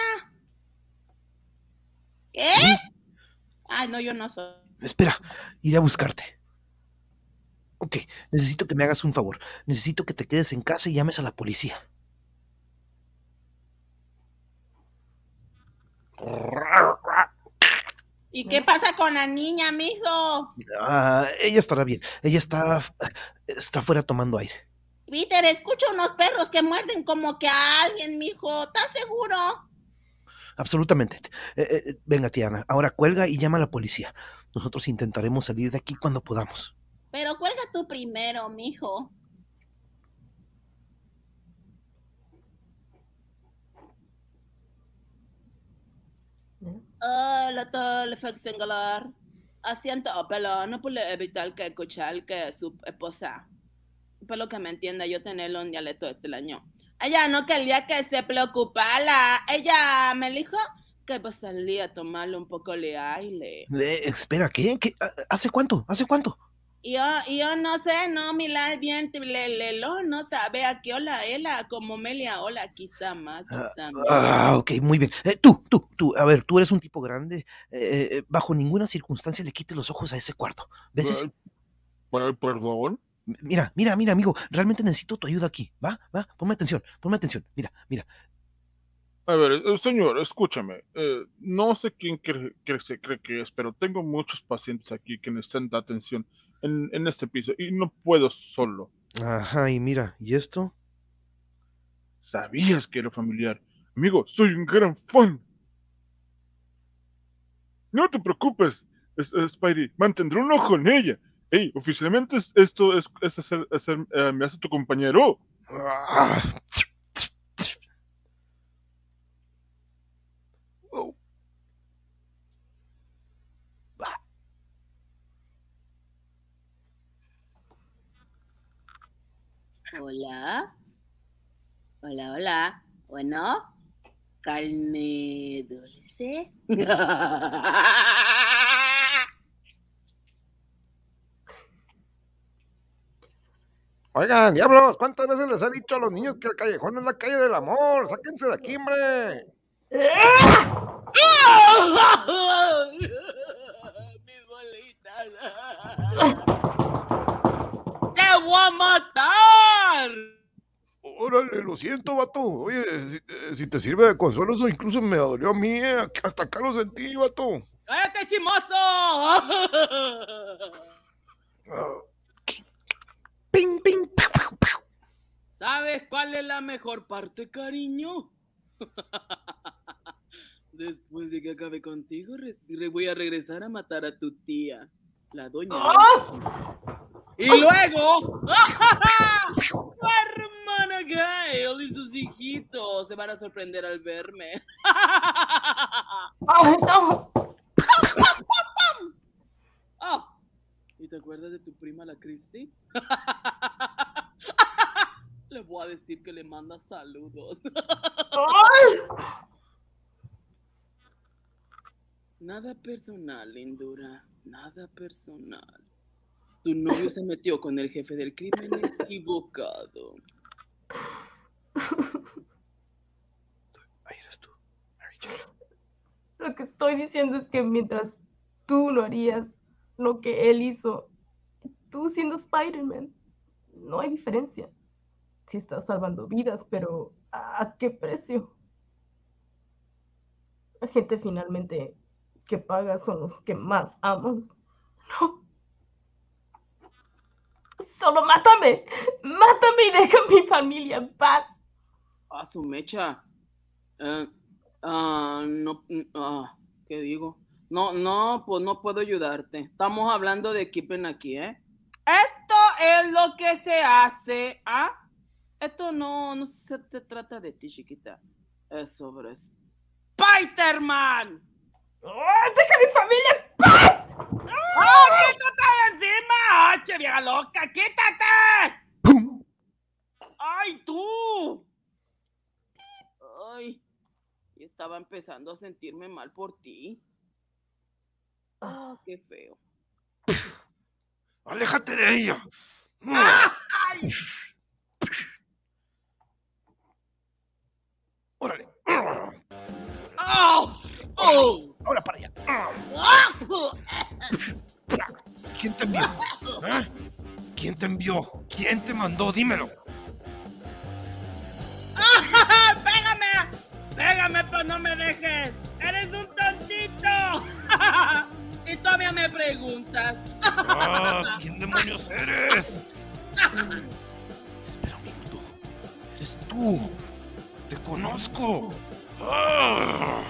¿Qué? Ay, no, yo no soy. Espera, iré a buscarte. Ok, necesito que me hagas un favor. Necesito que te quedes en casa y llames a la policía. ¿Y qué pasa con la niña, mijo? Ah, ella estará bien. Ella está, está afuera tomando aire. Peter, escucho unos perros que muerden como que a alguien, mijo. ¿Estás seguro? Absolutamente. Eh, eh, venga, tía Ana, ahora cuelga y llama a la policía. Nosotros intentaremos salir de aquí cuando podamos. Pero cuelga tú primero, mijo. Hola, tal, Singular. Asiento, pero no pude evitar que escuchar que su esposa, por lo que me entienda, yo tenerlo un dialecto extraño. Ella no quería que se preocupara. Ella me dijo que pues salía a tomarle un poco de aire. Eh, espera, ¿qué? ¿Qué? ¿Hace cuánto? ¿Hace cuánto? Yo, yo no sé, no mirar bien, le, le, lo, no sabe a qué hola, ella, como melia hola, quizá más, quizá menos. Ah, ok, muy bien. Eh, tú, tú, tú, a ver, tú eres un tipo grande. Eh, eh, bajo ninguna circunstancia le quites los ojos a ese cuarto. ¿Ves eso? Perdón. Mira, mira, mira, amigo, realmente necesito tu ayuda aquí. ¿Va? ¿Va? Ponme atención, ponme atención. Mira, mira. A ver, eh, señor, escúchame. eh, no sé quién cree, que se cree que es, pero tengo muchos pacientes aquí que necesitan atención en, en este piso y no puedo solo. Ajá, y mira, ¿y esto? Sabías que era familiar. Amigo, soy un gran fan. No te preocupes, es- es Spidey. Mantendré un ojo en ella. Ey, oficialmente es- esto es, es hacer, hacer, eh, me hace tu compañero. Hola. Hola, hola. Bueno, carne dulce. <laughs> Oigan, diablos, ¿cuántas veces les he dicho a los niños que el callejón es la calle del amor? Sáquense de aquí, hombre. <laughs> Mis bolitas. ¡Te voy a matar! Órale, lo siento, vato. Oye, si, si te sirve de consuelo, eso incluso me dolió a mí. eh. Hasta acá lo sentí, vato. ¡Cállate, chimoso! Ping, ping, pau, pau, pau. ¿Sabes cuál es la mejor parte, cariño? <laughs> Después de que acabe contigo, voy a regresar a matar a tu tía, la doña. Y luego, <laughs> tu hermana Gail y sus hijitos se van a sorprender al verme. ¡Ay, no! Oh, <laughs> ¿Y te acuerdas de tu prima, la Christy? <laughs> Le voy a decir que le manda saludos. ¡Ay! Nada personal, Lindura. Nada personal. Tu novio se metió con el jefe del crimen equivocado. Ahí eres tú, Mary Jane. Lo que estoy diciendo es que mientras tú no harías lo que él hizo, tú siendo Spider-Man, no hay diferencia. Si estás salvando vidas, pero ¿a qué precio? La gente finalmente que paga son los que más amas. No. Solo mátame. Mátame y deja a mi familia en paz. Ah, su mecha. Ah, no, ah, ¿qué digo? No, no, pues no puedo ayudarte. Estamos hablando de Kippen aquí, ¿eh? Esto es lo que se hace, ¿ah? Esto no, no se te trata de ti, chiquita. Es sobre Spider-Man. ¡Ah, ¡Deja mi familia en paz! ¡Ah, quítate de encima! ¡Ah, che, vieja loca! ¡Quítate! ¡Pum! ¡Ay, tú! Ay, y estaba empezando a sentirme mal por ti. Ah, qué feo. ¡Aléjate de ella! ¡Ay! ¡Órale! ¡Oh! ¡Oh! ¡Ahora para allá! ¡Ah! ¿Quién te envió? ¿Eh? ¿Quién te envió? ¿Quién te mandó? Dímelo. ¡Ah! ¡Pégame! ¡Pégame, pero no me dejes! ¡Eres un tontito! <laughs> y todavía me preguntas. Ah, <laughs> ¿Quién demonios eres? Espera un minuto. Eres tú. ¡Te conozco! Ah.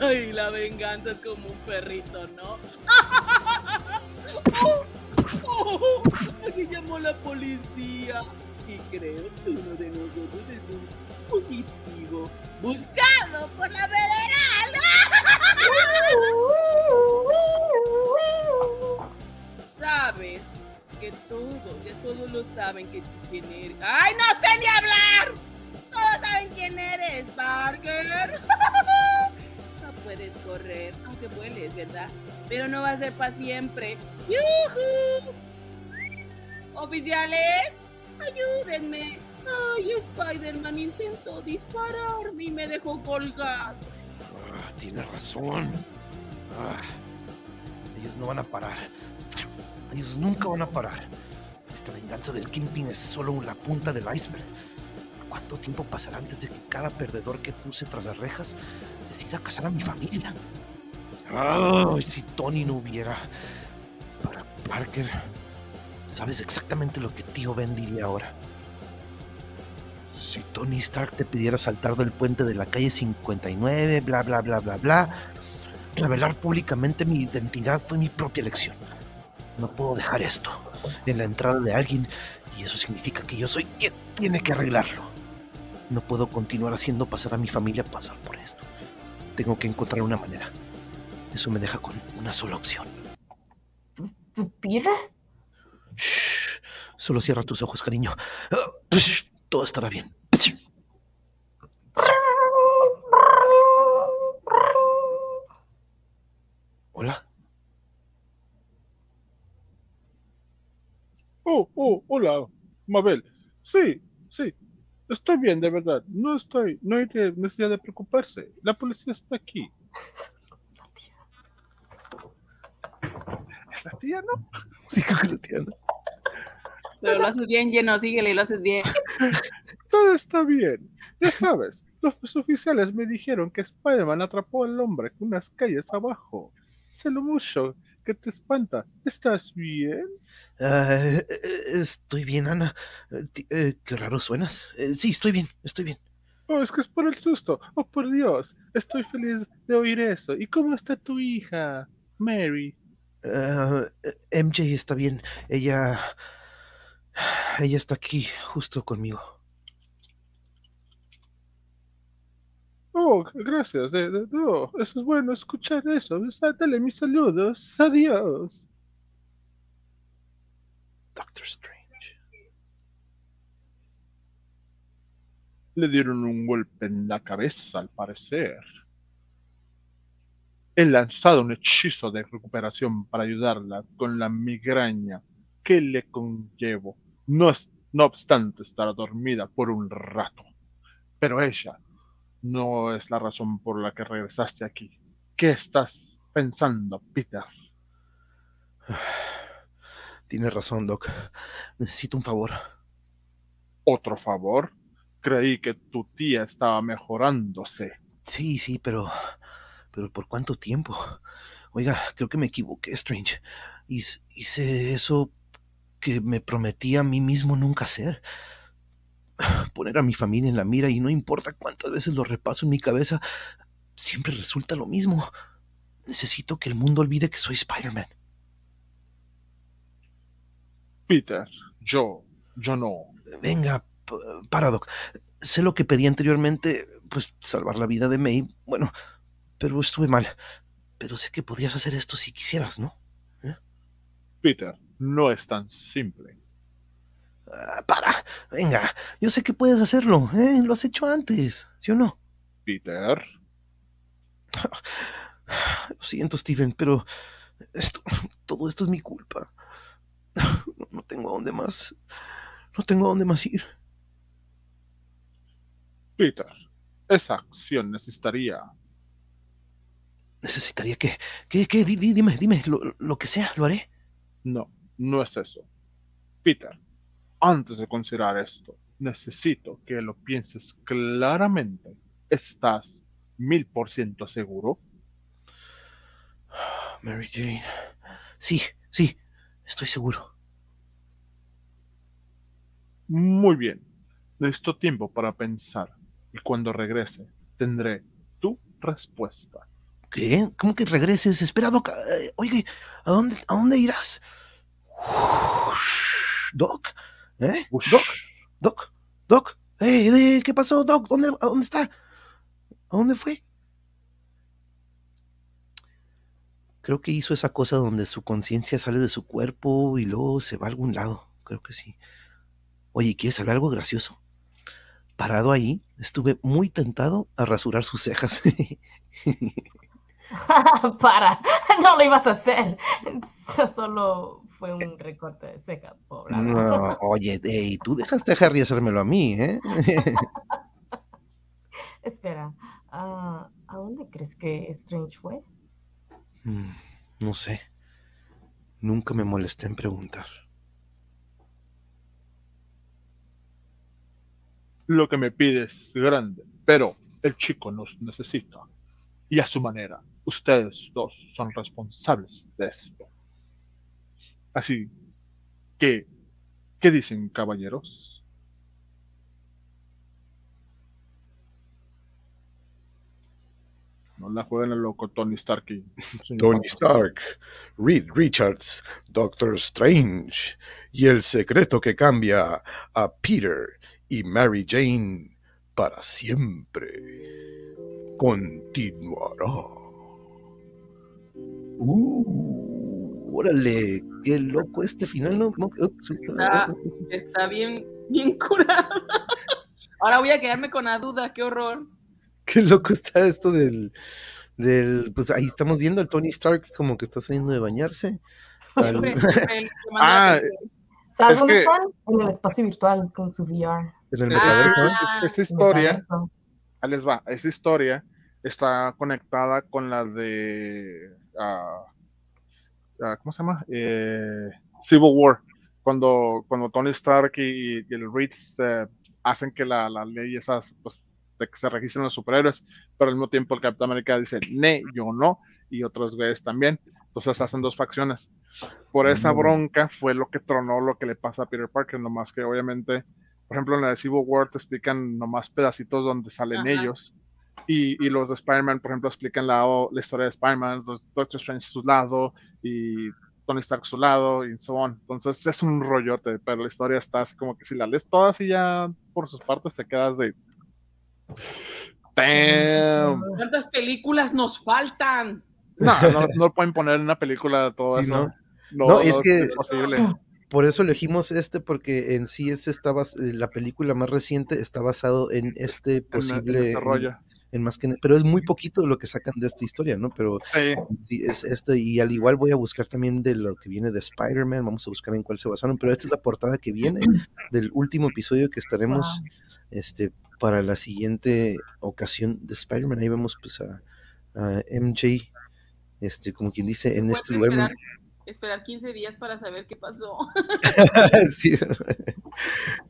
Ay, la venganza es como un perrito, ¿no? Aquí llamó la policía y creo que uno de nosotros es un fugitivo buscado por la federal. Sabes que todos, ya todos lo saben que quién eres. ¡Ay, no sé ni hablar! Todos saben quién eres, Parker. <laughs> No puedes correr, aunque vueles, ¿verdad? Pero no va a ser para siempre. ¡Yujú! Oficiales, ayúdenme. Ay, Spider-Man intentó dispararme y me dejó colgado. Ah, tienes razón. Ah, ellos no van a parar. Ellos nunca van a parar. Esta venganza del Kingpin es solo la punta del iceberg. ¿Cuánto tiempo pasará antes de que cada perdedor que puse tras las rejas decida casar a mi familia? Si Tony no hubiera. Para Parker, sabes exactamente lo que tío Ben diría ahora. Si Tony Stark te pidiera saltar del puente de la calle 59, bla, bla, bla, bla, bla, revelar públicamente mi identidad fue mi propia elección. No puedo dejar esto en la entrada de alguien y eso significa que yo soy quien tiene que arreglarlo. No puedo continuar haciendo pasar a mi familia pasar por esto. Tengo que encontrar una manera. Eso me deja con una sola opción. ¿Peter? Shh. Solo cierra tus ojos, cariño. Todo estará bien. Hola. Oh, oh, hola, Mabel. Sí, sí. Estoy bien, de verdad. No estoy, no hay necesidad de preocuparse. La policía está aquí. ¿Es la tía, no? Sí, creo que lo entiendo. Pero lo haces bien, lleno, síguele, lo haces bien. <laughs> Todo está bien. Ya sabes, los oficiales me dijeron que Spider-Man atrapó al hombre unas calles abajo. Sé lo mucho que te espanta. ¿Estás bien? Ah, eh, eh, estoy bien, Ana. Eh, qué raro suenas. Sí, estoy bien, estoy bien. Oh, es que es por el susto. Oh, por Dios. Estoy feliz de oír eso. ¿Y cómo está tu hija, Mary? Ah, MJ está bien. Ella. Ella está aquí, justo conmigo. Oh, gracias. De, de- no, eso es bueno escuchar eso. Ah, Dale mis saludos. Adiós. Doctor Strange. Le dieron un golpe en la cabeza, al parecer. He lanzado un hechizo de recuperación para ayudarla con la migraña que le conllevo. No, es- no obstante, estará dormida por un rato. Pero ella no es la razón por la que regresaste aquí. ¿Qué estás pensando, Peter? <sighs> Tienes razón, Doc. Necesito un favor. ¿Otro favor? Creí que tu tía estaba mejorándose. Sí, sí, pero. Pero ¿por cuánto tiempo? Oiga, creo que me equivoqué, Strange. Hice eso que me prometí a mí mismo nunca hacer. <sighs> Poner a mi familia en la mira y no importa cuántas veces lo repaso en mi cabeza, siempre resulta lo mismo. Necesito que el mundo olvide que soy Spider-Man. Peter, yo, yo no. Venga, p- para, Doc. Sé lo que pedí anteriormente, pues salvar la vida de May. Bueno, pero estuve mal. Pero sé que podrías hacer esto si quisieras, ¿no? Peter, no es tan simple. Ah, para, venga. Yo sé que puedes hacerlo, ¿eh? Lo has hecho antes, ¿sí o no? Peter, <sighs> Lo siento, Steven, pero esto, <laughs> todo esto es mi culpa. <laughs> No, no tengo a dónde más. No tengo a dónde más ir. Peter, esa acción necesitaría. Necesitaría que. que, que di- di- dime, dime, lo, lo que sea, lo haré. No, no es eso. Peter, antes de considerar esto, necesito que lo pienses claramente. ¿Estás mil por ciento seguro? <sighs> Mary Jane. Sí, sí, estoy seguro. Muy bien. Necesito tiempo para pensar y cuando regrese tendré tu respuesta. ¿Qué? ¿Cómo que regreses? Espera, Doc. Eh, Oye, ¿a dónde, ¿a dónde irás? Doc, ¿eh? Doc, Doc, Doc. Eh, eh, ¿Qué pasó, Doc? ¿Dónde, ¿A dónde está? ¿A dónde fue? Creo que hizo esa cosa donde su conciencia sale de su cuerpo y luego se va a algún lado. Creo que sí. Oye, ¿quieres saber algo gracioso? Parado ahí, estuve muy tentado a rasurar sus cejas. <laughs> <laughs> Para, no lo ibas a hacer. Eso solo fue un recorte de ceja, pobre. No, <laughs> oye, ey, tú dejaste a Harry hacérmelo a mí, ¿eh? <laughs> Espera, ah, ¿a dónde crees que Strange fue? Mm, no sé. Nunca me molesté en preguntar. Lo que me pide es grande, pero el chico nos necesita. Y a su manera, ustedes dos son responsables de esto. Así que, ¿qué dicen, caballeros? No la jueguen el loco Tony Stark y Tony. Stark, Reed Richards, Doctor Strange y el secreto que cambia a Peter y Mary Jane para siempre continuará. Uh, órale, qué loco este final, ¿no? Ups, Está, está bien, bien curado. <laughs> Ahora voy a quedarme con la duda, qué horror. Qué loco está esto del, del, pues ahí estamos viendo al Tony Stark como que está saliendo de bañarse. <laughs> Al- <laughs> Ah, atención. ¿Sabes Es dónde que- están? En el espacio virtual con su VR. en el metaverso, ¿no? Ah, Esta historia, ahí les va, esta historia está conectada con la de, ah, ¿cómo se llama? Eh, Civil War, cuando, cuando Tony Stark y, y el Reed eh, hacen que la, la ley esas, pues, de que se registren los superhéroes, pero al mismo tiempo el Capitán América dice, ne, yo no, y otros güeyes también. Entonces hacen dos facciones. Por esa bronca fue lo que tronó lo que le pasa a Peter Parker, nomás que obviamente, por ejemplo, en la de Civil War te explican nomás pedacitos donde salen Ajá. ellos. Y, y los de Spider-Man, por ejemplo, explican la, la historia de Spider-Man, los Doctor Strange su lado y Tony Stark su lado y so on. Entonces es un rollote, pero la historia está así como que si la lees toda así ya por sus partes te quedas de... Damn. ¿Cuántas películas nos faltan? No, no, no pueden poner en una película todo Sí, eso. ¿no? No, No, es que- posible. Por eso elegimos este, porque en sí este está bas- eh, la película más reciente está basado en este posible, en en, desarrollo. En más que, pero es muy poquito lo que sacan de esta historia, ¿no? Pero Sí. sí, es esto, y al igual voy a buscar también de lo que viene de Spider-Man, vamos a buscar en cuál se basaron, pero esta es la portada que viene <clears throat> del último episodio que estaremos este, para la siguiente ocasión de Spider-Man. Ahí vemos pues a, a MJ, este, como quien dice, en este lugar. esperar, esperar 15 días para saber qué pasó. <laughs> sí.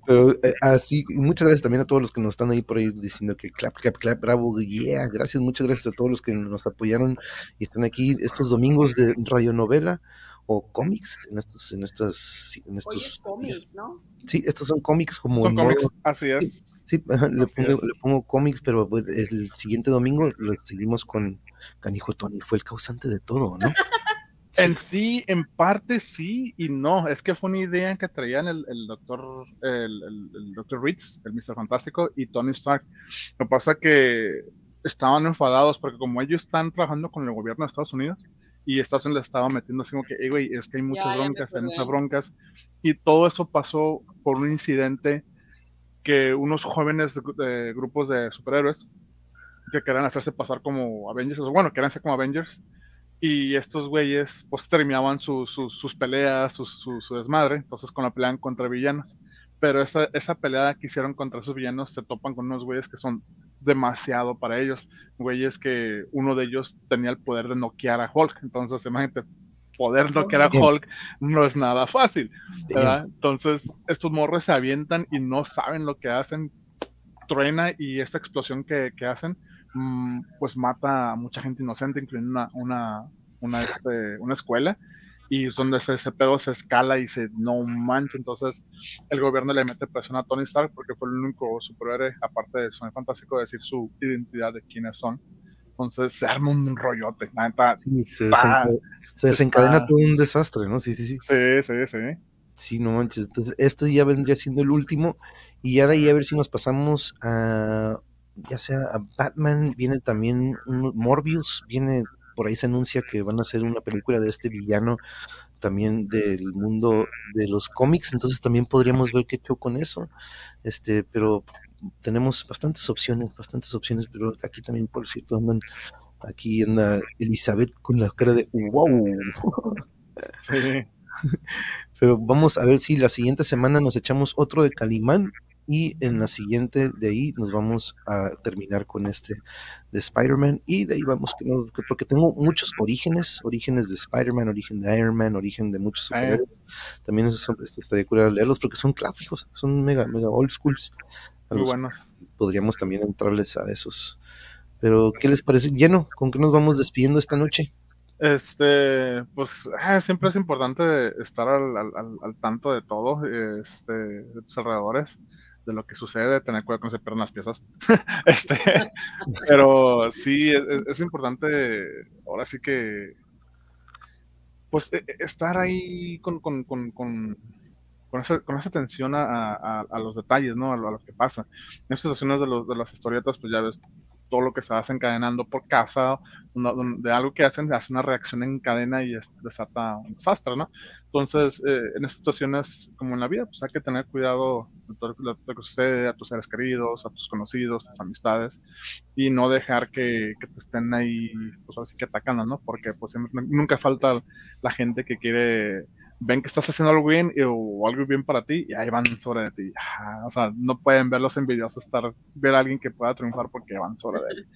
Pero eh, así, y muchas gracias también a todos los que nos están ahí por ahí diciendo que clap, clap, clap, bravo, yeah, gracias, muchas gracias a todos los que nos apoyaron y están aquí estos domingos de radionovela o cómics en estos, en estas, en Oye, estos es cómics, ¿no? Sí, estos son cómics como Son cómics, así es. Sí, ajá, le, Así pongo, es. le pongo cómics, pero pues, el siguiente domingo lo seguimos con Canijo Tony, fue el causante de todo, ¿no? Sí. En sí, en parte sí y no. Es que fue una idea que traían el, el doctor, el, el, el doctor Reeds, el Mr. Fantástico y Tony Stark. Lo que pasa que estaban enfadados porque como ellos están trabajando con el gobierno de Estados Unidos y Estados Unidos le estaba metiendo así como que, "Ey, güey, es que hay muchas ya broncas, hay muchas broncas. Y todo eso pasó por un incidente que unos jóvenes de grupos de superhéroes que querían hacerse pasar como Avengers, bueno, querían ser como Avengers, y estos güeyes pues terminaban su- su- sus peleas, su, su- su desmadre, entonces con la pelean contra villanos. Pero esa, esa pelea que hicieron contra esos villanos se topan con unos güeyes que son demasiado para ellos, güeyes que uno de ellos tenía el poder de noquear a Hulk, entonces imagínate, poder noquear a. Hulk no es nada fácil, ¿verdad? Entonces estos morros se avientan y no saben lo que hacen, truena y esta explosión que, que hacen, pues mata a mucha gente inocente, incluyendo una, una, una, este, una escuela, y es donde ese, ese pedo se escala y se no mancha, entonces el gobierno le mete presión a Tony Stark porque fue el único superhéroe, aparte de Sonic Fantástico, de decir su identidad de quiénes son. Entonces se arma un rollote, la neta. Sí, se, desenca- se desencadena está- todo un desastre, ¿no? Sí, sí, sí. Sí, sí, sí. Sí, no manches. Entonces, esto ya vendría siendo el último. Y ya de ahí a ver si nos pasamos a. Ya sea a Batman, viene también un Morbius, viene. Por ahí se anuncia que van a hacer una película de este villano también del mundo de los cómics. Entonces también podríamos ver qué show con eso. Este, pero tenemos bastantes opciones, bastantes opciones. Pero aquí también, por cierto, andan. Aquí anda Elizabeth con la cara de wow. Sí. <laughs> Pero vamos a ver si la siguiente semana nos echamos otro de Calimán y en la siguiente de ahí nos vamos a terminar con este de Spider-Man y de ahí vamos, porque tengo muchos orígenes, orígenes de Spider-Man, origen de Iron Man, origen de muchos Sí. superhéroes. También eso, este, estaría curado leerlos porque son clásicos, son mega, mega old schools. a Muy buenos. podríamos también entrarles a esos. Pero, ¿qué les parece? Lleno, ¿con qué nos vamos despidiendo esta noche? Este, pues ah, siempre es importante estar al, al- al- al tanto de todo, este, de tus alrededores, de lo que sucede, tener cuidado con se pierdan las piezas. <laughs> Este, pero sí, es, es- es importante, ahora sí que, pues, e- e- estar ahí con, con, con, con, con esa, con esa atención a, a- los detalles, ¿no? A lo, a lo que pasa. En estas situaciones de, de las historietas, pues ya ves todo lo que se va desencadenando por causa de algo que hacen, hace una reacción en cadena y es- desata un desastre, ¿no? Entonces, eh, en estas situaciones, como en la vida, pues hay que tener cuidado de todo lo que sucede a tus seres queridos, a tus conocidos, a tus amistades, y no dejar que, que te estén ahí, pues así que atacando, ¿no? Porque pues nunca falta la gente que quiere, ven que estás haciendo algo bien y- o algo bien para ti, y ahí van sobre de ti. O sea, no pueden ver los envidiosos estar, ver a alguien que pueda triunfar porque van sobre de él.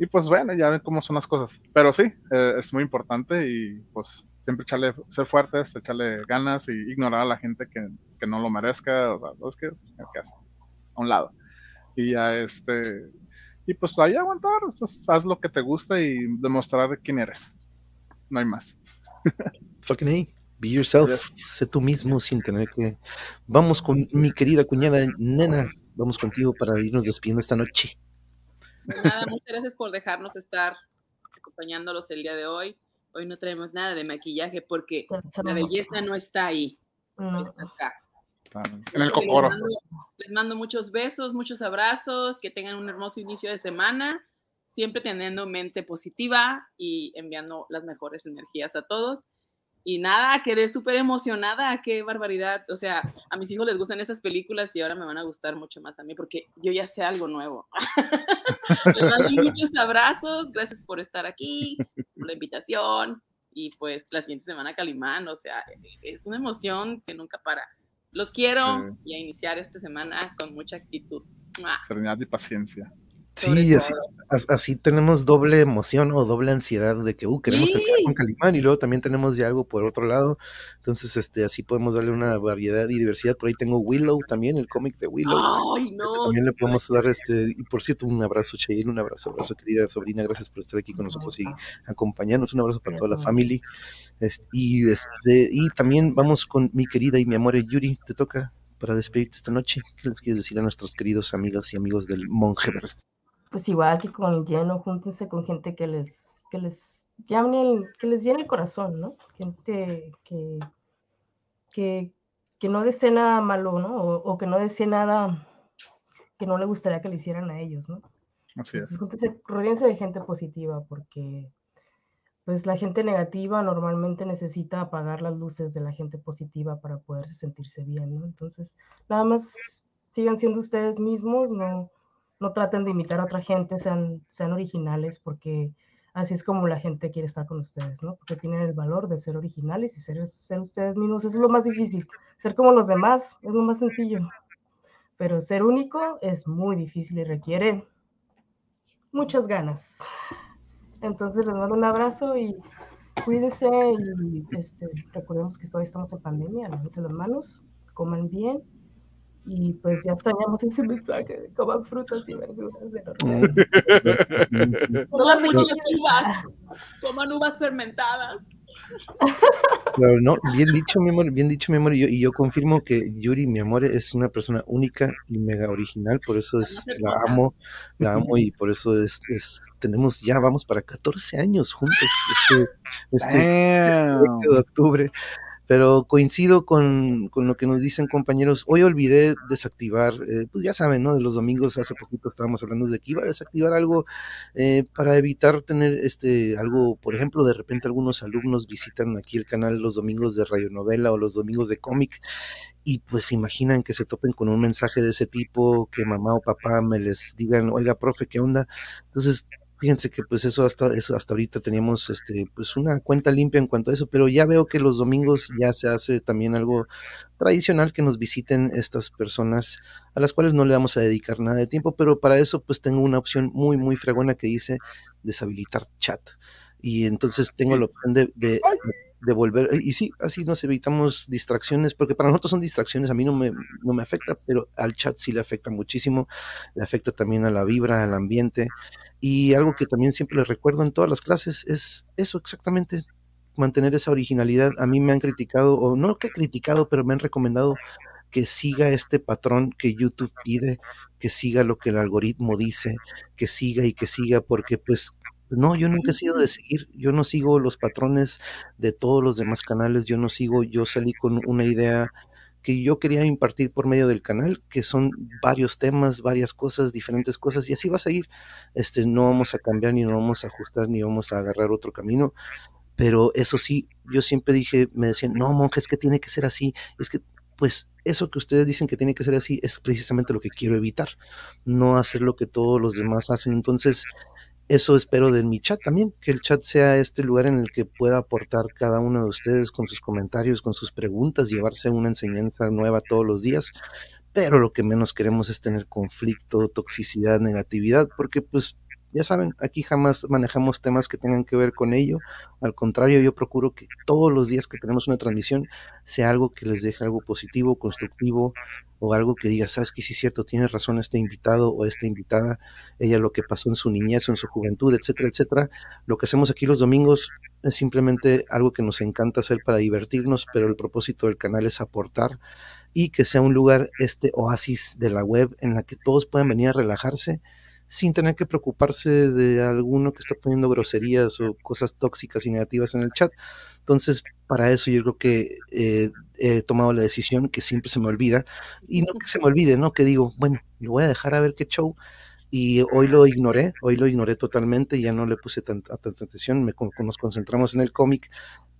Y pues bueno, ya ven cómo son las cosas. Pero sí, eh, es muy importante y pues siempre echarle, ser fuertes, echarle ganas y ignorar a la gente que, que no lo merezca. O sea, es que, ¿qué haces? A un lado. Y ya este, y pues ahí aguantar, o sea, haz lo que te gusta y demostrar quién eres. No hay más. Fucking be yourself, sé tú mismo sin tener que... Vamos con mi querida cuñada Nena, vamos contigo para irnos despidiendo esta noche. Nada, muchas gracias por dejarnos estar acompañándolos el día de hoy. Hoy no traemos nada de maquillaje porque la belleza no está ahí, No. está acá. En el cocoro. les mando muchos besos, muchos abrazos, que tengan un hermoso inicio de semana, siempre teniendo mente positiva y enviando las mejores energías a todos. Y nada, quedé súper emocionada, qué barbaridad. O sea, a mis hijos les gustan esas películas y ahora me van a gustar mucho más a mí porque yo ya sé algo nuevo. <laughs> les mando muchos abrazos, gracias por estar aquí, por la invitación. Y pues la siguiente semana Calimán, o sea, es una emoción que nunca para. Los quiero y a iniciar esta semana con mucha actitud. Serenidad y paciencia. Sí, así, as- así tenemos doble emoción o doble ansiedad de que, uh, queremos Sí. con Calimán y luego también tenemos ya algo por otro lado. Entonces, este, así podemos darle una variedad y diversidad. Por ahí tengo Willow también, el cómic de Willow. Ay, Este, no. también le podemos dar este, y por cierto, un abrazo, Cheyenne, un abrazo, abrazo, querida sobrina, gracias por estar aquí con nosotros y acompañarnos, un abrazo para toda la familia. Este, y, este, y también vamos con mi querida y mi amor Yuri, te toca para despedirte esta noche. ¿Qué les quieres decir a nuestros queridos amigas y amigos del Monjeverse? Pues igual que con el lleno, júntense con gente que les, que les llame el- que les llene el corazón, ¿no? Gente que, que, que no desee nada malo, ¿no? O, o que no desee nada que no le gustaría que le hicieran a ellos, ¿no? Así es. Entonces, júntense, rodéense de gente positiva, porque pues la gente negativa normalmente necesita apagar las luces de la gente positiva para poderse sentirse bien, ¿no? Entonces, nada más sigan siendo ustedes mismos, no, no traten de imitar a otra gente, sean, sean originales, porque así es como la gente quiere estar con ustedes, ¿no? Porque tienen el valor de ser originales y ser, ser ustedes mismos. Eso es lo más difícil. Ser como los demás es lo más sencillo. Pero ser único es muy difícil y requiere muchas ganas. Entonces les mando un abrazo y cuídense y este, recordemos que todavía estamos en pandemia, lávense las manos, coman bien y pues ya extrañamos ese mensaje de coman frutas y verduras de normal. Coman muchas uvas, coman uvas fermentadas. Claro, no, bien dicho, mi amor, bien dicho, mi amor, y yo, y yo confirmo que Yuri, mi amor, es una persona única y mega original, por eso es, la amo, la amo y por eso es, es tenemos, ya vamos para 14 años juntos, este, este Damn. 20 de octubre, pero coincido con, con lo que nos dicen compañeros, hoy olvidé desactivar, eh, pues ya saben, ¿no? De los domingos, hace poquito estábamos hablando de que iba a desactivar algo eh, para evitar tener este algo, por ejemplo, de repente algunos alumnos visitan aquí el canal los domingos de radionovela o los domingos de cómic y pues se imaginan que se topen con un mensaje de ese tipo, que mamá o papá me les digan, oiga, profe, ¿qué onda? Entonces, fíjense que pues eso hasta, eso hasta ahorita teníamos este, pues una cuenta limpia en cuanto a eso, pero ya veo que los domingos ya se hace también algo tradicional que nos visiten estas personas a las cuales no le vamos a dedicar nada de tiempo, pero para eso pues tengo una opción muy, muy fregona que dice deshabilitar chat. Y entonces tengo la opción de, de de volver, y sí, así nos evitamos distracciones, porque para nosotros son distracciones, a mí no me, no me afecta, pero al chat sí le afecta muchísimo, le afecta también a la vibra, al ambiente, y algo que también siempre les recuerdo en todas las clases es eso exactamente, mantener esa originalidad. A mí me han criticado, o no que criticado, pero me han recomendado que siga este patrón que YouTube pide, que siga lo que el algoritmo dice, que siga y que siga, porque pues no, yo nunca he sido de seguir, yo no sigo los patrones de todos los demás canales, yo no sigo, yo salí con una idea que yo quería impartir por medio del canal, que son varios temas, varias cosas, diferentes cosas, y así va a seguir. Este, no vamos a cambiar, ni no vamos a ajustar, ni vamos a agarrar otro camino. Pero eso sí, yo siempre dije, me decían, no, monja, es que tiene que ser así. Es que, pues, eso que ustedes dicen que tiene que ser así es precisamente lo que quiero evitar, no hacer lo que todos los demás hacen. Entonces, eso espero de mi chat también, que el chat sea este lugar en el que pueda aportar cada uno de ustedes con sus comentarios, con sus preguntas, llevarse una enseñanza nueva todos los días. Pero lo que menos queremos es tener conflicto, toxicidad, negatividad, porque pues ya saben, aquí jamás manejamos temas que tengan que ver con ello. Al contrario, yo procuro que todos los días que tenemos una transmisión sea algo que les deje algo positivo, constructivo, o algo que diga, sabes que sí es cierto, tiene razón este invitado o esta invitada, ella lo que pasó en su niñez o en su juventud, etcétera, etcétera. Lo que hacemos aquí los domingos es simplemente algo que nos encanta hacer para divertirnos, pero el propósito del canal es aportar y que sea un lugar, este oasis de la web, en la que todos puedan venir a relajarse sin tener que preocuparse de alguno que está poniendo groserías o cosas tóxicas y negativas en el chat. Entonces, para eso yo creo que eh, he tomado la decisión que siempre se me olvida, y no que se me olvide, ¿no? Que digo, bueno, lo voy a dejar a ver qué show, y hoy lo ignoré, hoy lo ignoré totalmente, ya no le puse tanta, atención, me, nos concentramos en el cómic,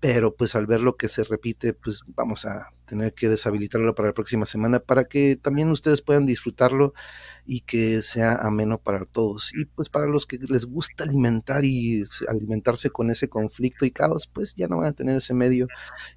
pero pues al ver lo que se repite, pues vamos a tener que deshabilitarlo para la próxima semana para que también ustedes puedan disfrutarlo y que sea ameno para todos. Y pues para los que les gusta alimentar y alimentarse con ese conflicto y caos, pues ya no van a tener ese medio.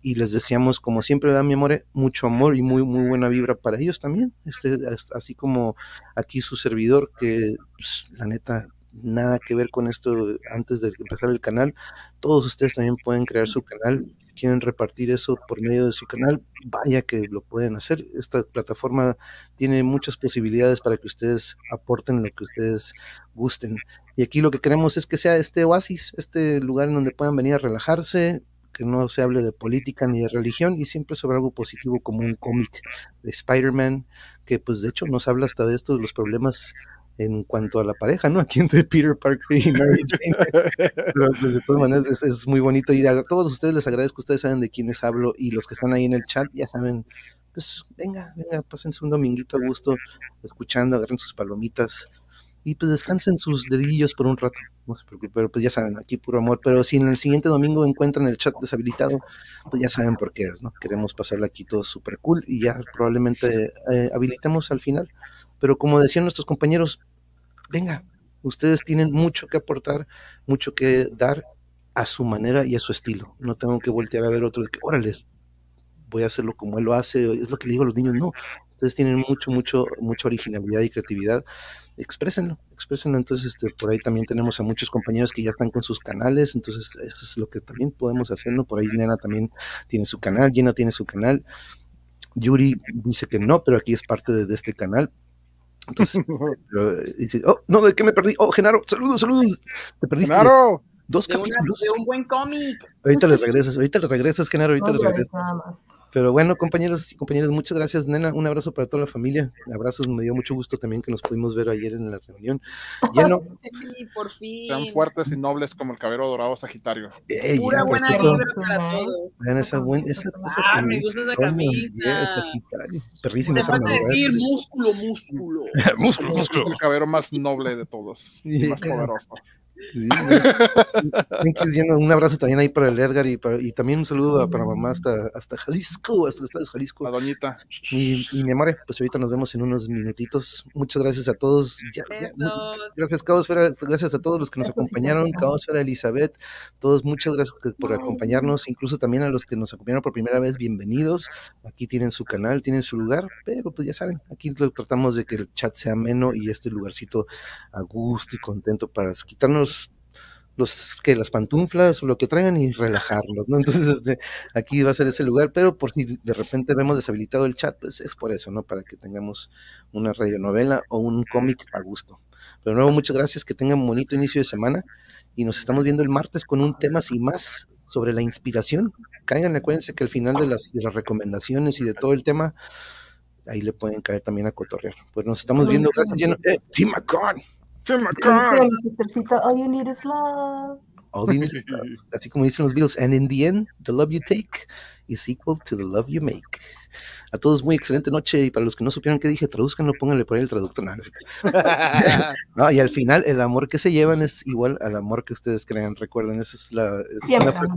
Y les deseamos, como siempre, a mi amor, mucho amor y muy, muy buena vibra para ellos también. Este, así como aquí su servidor, que pues, la neta nada que ver con esto antes de empezar el canal. Todos ustedes también pueden crear su canal. Quieren repartir eso por medio de su canal, vaya que lo pueden hacer. Esta plataforma tiene muchas posibilidades para que ustedes aporten lo que ustedes gusten. Y aquí lo que queremos es que sea este oasis, este lugar en donde puedan venir a relajarse, que no se hable de política ni de religión y siempre sobre algo positivo como un cómic de Spider-Man, que pues de hecho nos habla hasta de esto, de los problemas en cuanto a la pareja, ¿no? Aquí entre Peter Parker y Mary <laughs> Jane. Pero pues, de todas maneras es, muy bonito. Y a todos ustedes les agradezco, ustedes saben de quiénes hablo y los que están ahí en el chat ya saben, pues venga, venga, pásense un dominguito a gusto escuchando, agarren sus palomitas y pues descansen sus dedillos por un rato, no se preocupen, pero pues ya saben, aquí puro amor, pero si en el siguiente domingo encuentran el chat deshabilitado, pues ya saben por qué es, ¿no? Queremos pasarle aquí todo súper cool y ya probablemente eh, habilitemos al final pero como decían nuestros compañeros, venga, ustedes tienen mucho que aportar, mucho que dar a su manera y a su estilo. No tengo que voltear a ver otro de que, órale, voy a hacerlo como él lo hace, es lo que le digo a los niños, no, ustedes tienen mucho, mucho, mucha originalidad y creatividad, exprésenlo, exprésenlo, entonces este, por ahí también tenemos a muchos compañeros que ya están con sus canales, entonces eso es lo que también podemos hacerlo, por ahí Nena también tiene su canal, Gina tiene su canal, Yuri dice que no, pero aquí es parte de este canal, entonces, <laughs> dice, oh, no, ¿de qué me perdí? Oh, Genaro, saludos, saludos. Te perdiste. Genaro. Dos de, capítulos. de un buen cómic. Ahorita le regresas, ahorita le regresas, Genaro, ahorita No le regresas. nada más. Pero bueno, compañeros y compañeras, muchas gracias, nena. Un abrazo para toda la familia. Abrazos, me dio mucho gusto también que nos pudimos ver ayer en la reunión. <laughs> Lleno, Sí, por fin. Sean fuertes y nobles como el caballero dorado sagitario. ey, Pura ya, buena vibra para todos. vean esa buena, esa, esa Ah, me gusta esa camisa. yeah, Sagitario. Perrísima esa decir músculo, músculo. <laughs> músculo, músculo. el caballero más noble de todos. y más Yeah. poderoso. Sí, un abrazo también ahí para el Edgar y, para- y también un saludo a- para mamá hasta, hasta Jalisco, hasta el estado de Jalisco. La doñita. Y, y mi amor, pues ahorita nos vemos en unos minutitos. Muchas gracias a todos. Ya- ya, gracias, Caosfera. Gracias a todos los que nos acompañaron. Caosfera, Elizabeth, todos, muchas gracias por acompañarnos. Incluso también a los que nos acompañaron por primera vez, bienvenidos. Aquí tienen su canal, tienen su lugar, pero pues ya saben, aquí lo tratamos de que el chat sea ameno y este lugarcito a gusto y contento para quitarnos los que las pantuflas o lo que traigan y relajarlos, ¿no? Entonces, este, aquí va a ser ese lugar, pero por si de repente vemos deshabilitado el chat, pues es por eso, ¿no? Para que tengamos una radionovela o un cómic a gusto. Pero de nuevo, muchas gracias, que tengan un bonito inicio de semana y nos estamos viendo el martes con un tema sin más sobre la inspiración. Caigan, acuérdense que al final de las, de las recomendaciones y de todo el tema, ahí le pueden caer también a cotorrear. Pues nos estamos viendo, gracias, lleno. Eh, McCon. Tim all you need is love. All you need is love. <laughs> Así como dicen los Beatles, and in the end, the love you take is equal to the love you make. A todos muy excelente noche y para los que no supieron qué dije, traduzcanlo, pónganle por ahí el traductor. <laughs> No, y al final el amor que se llevan es igual al amor que ustedes crean. Recuerden, esa es la es una frase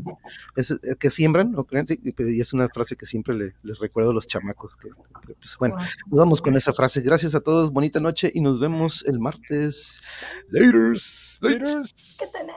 es, eh, que siembran, ¿o creen? Sí, y es una frase que siempre le- les recuerdo a los chamacos. Que, que, pues, bueno, nos vamos con esa frase. Gracias a todos, bonita noche y nos vemos el martes. Laters. Laters. ¿Qué tenés?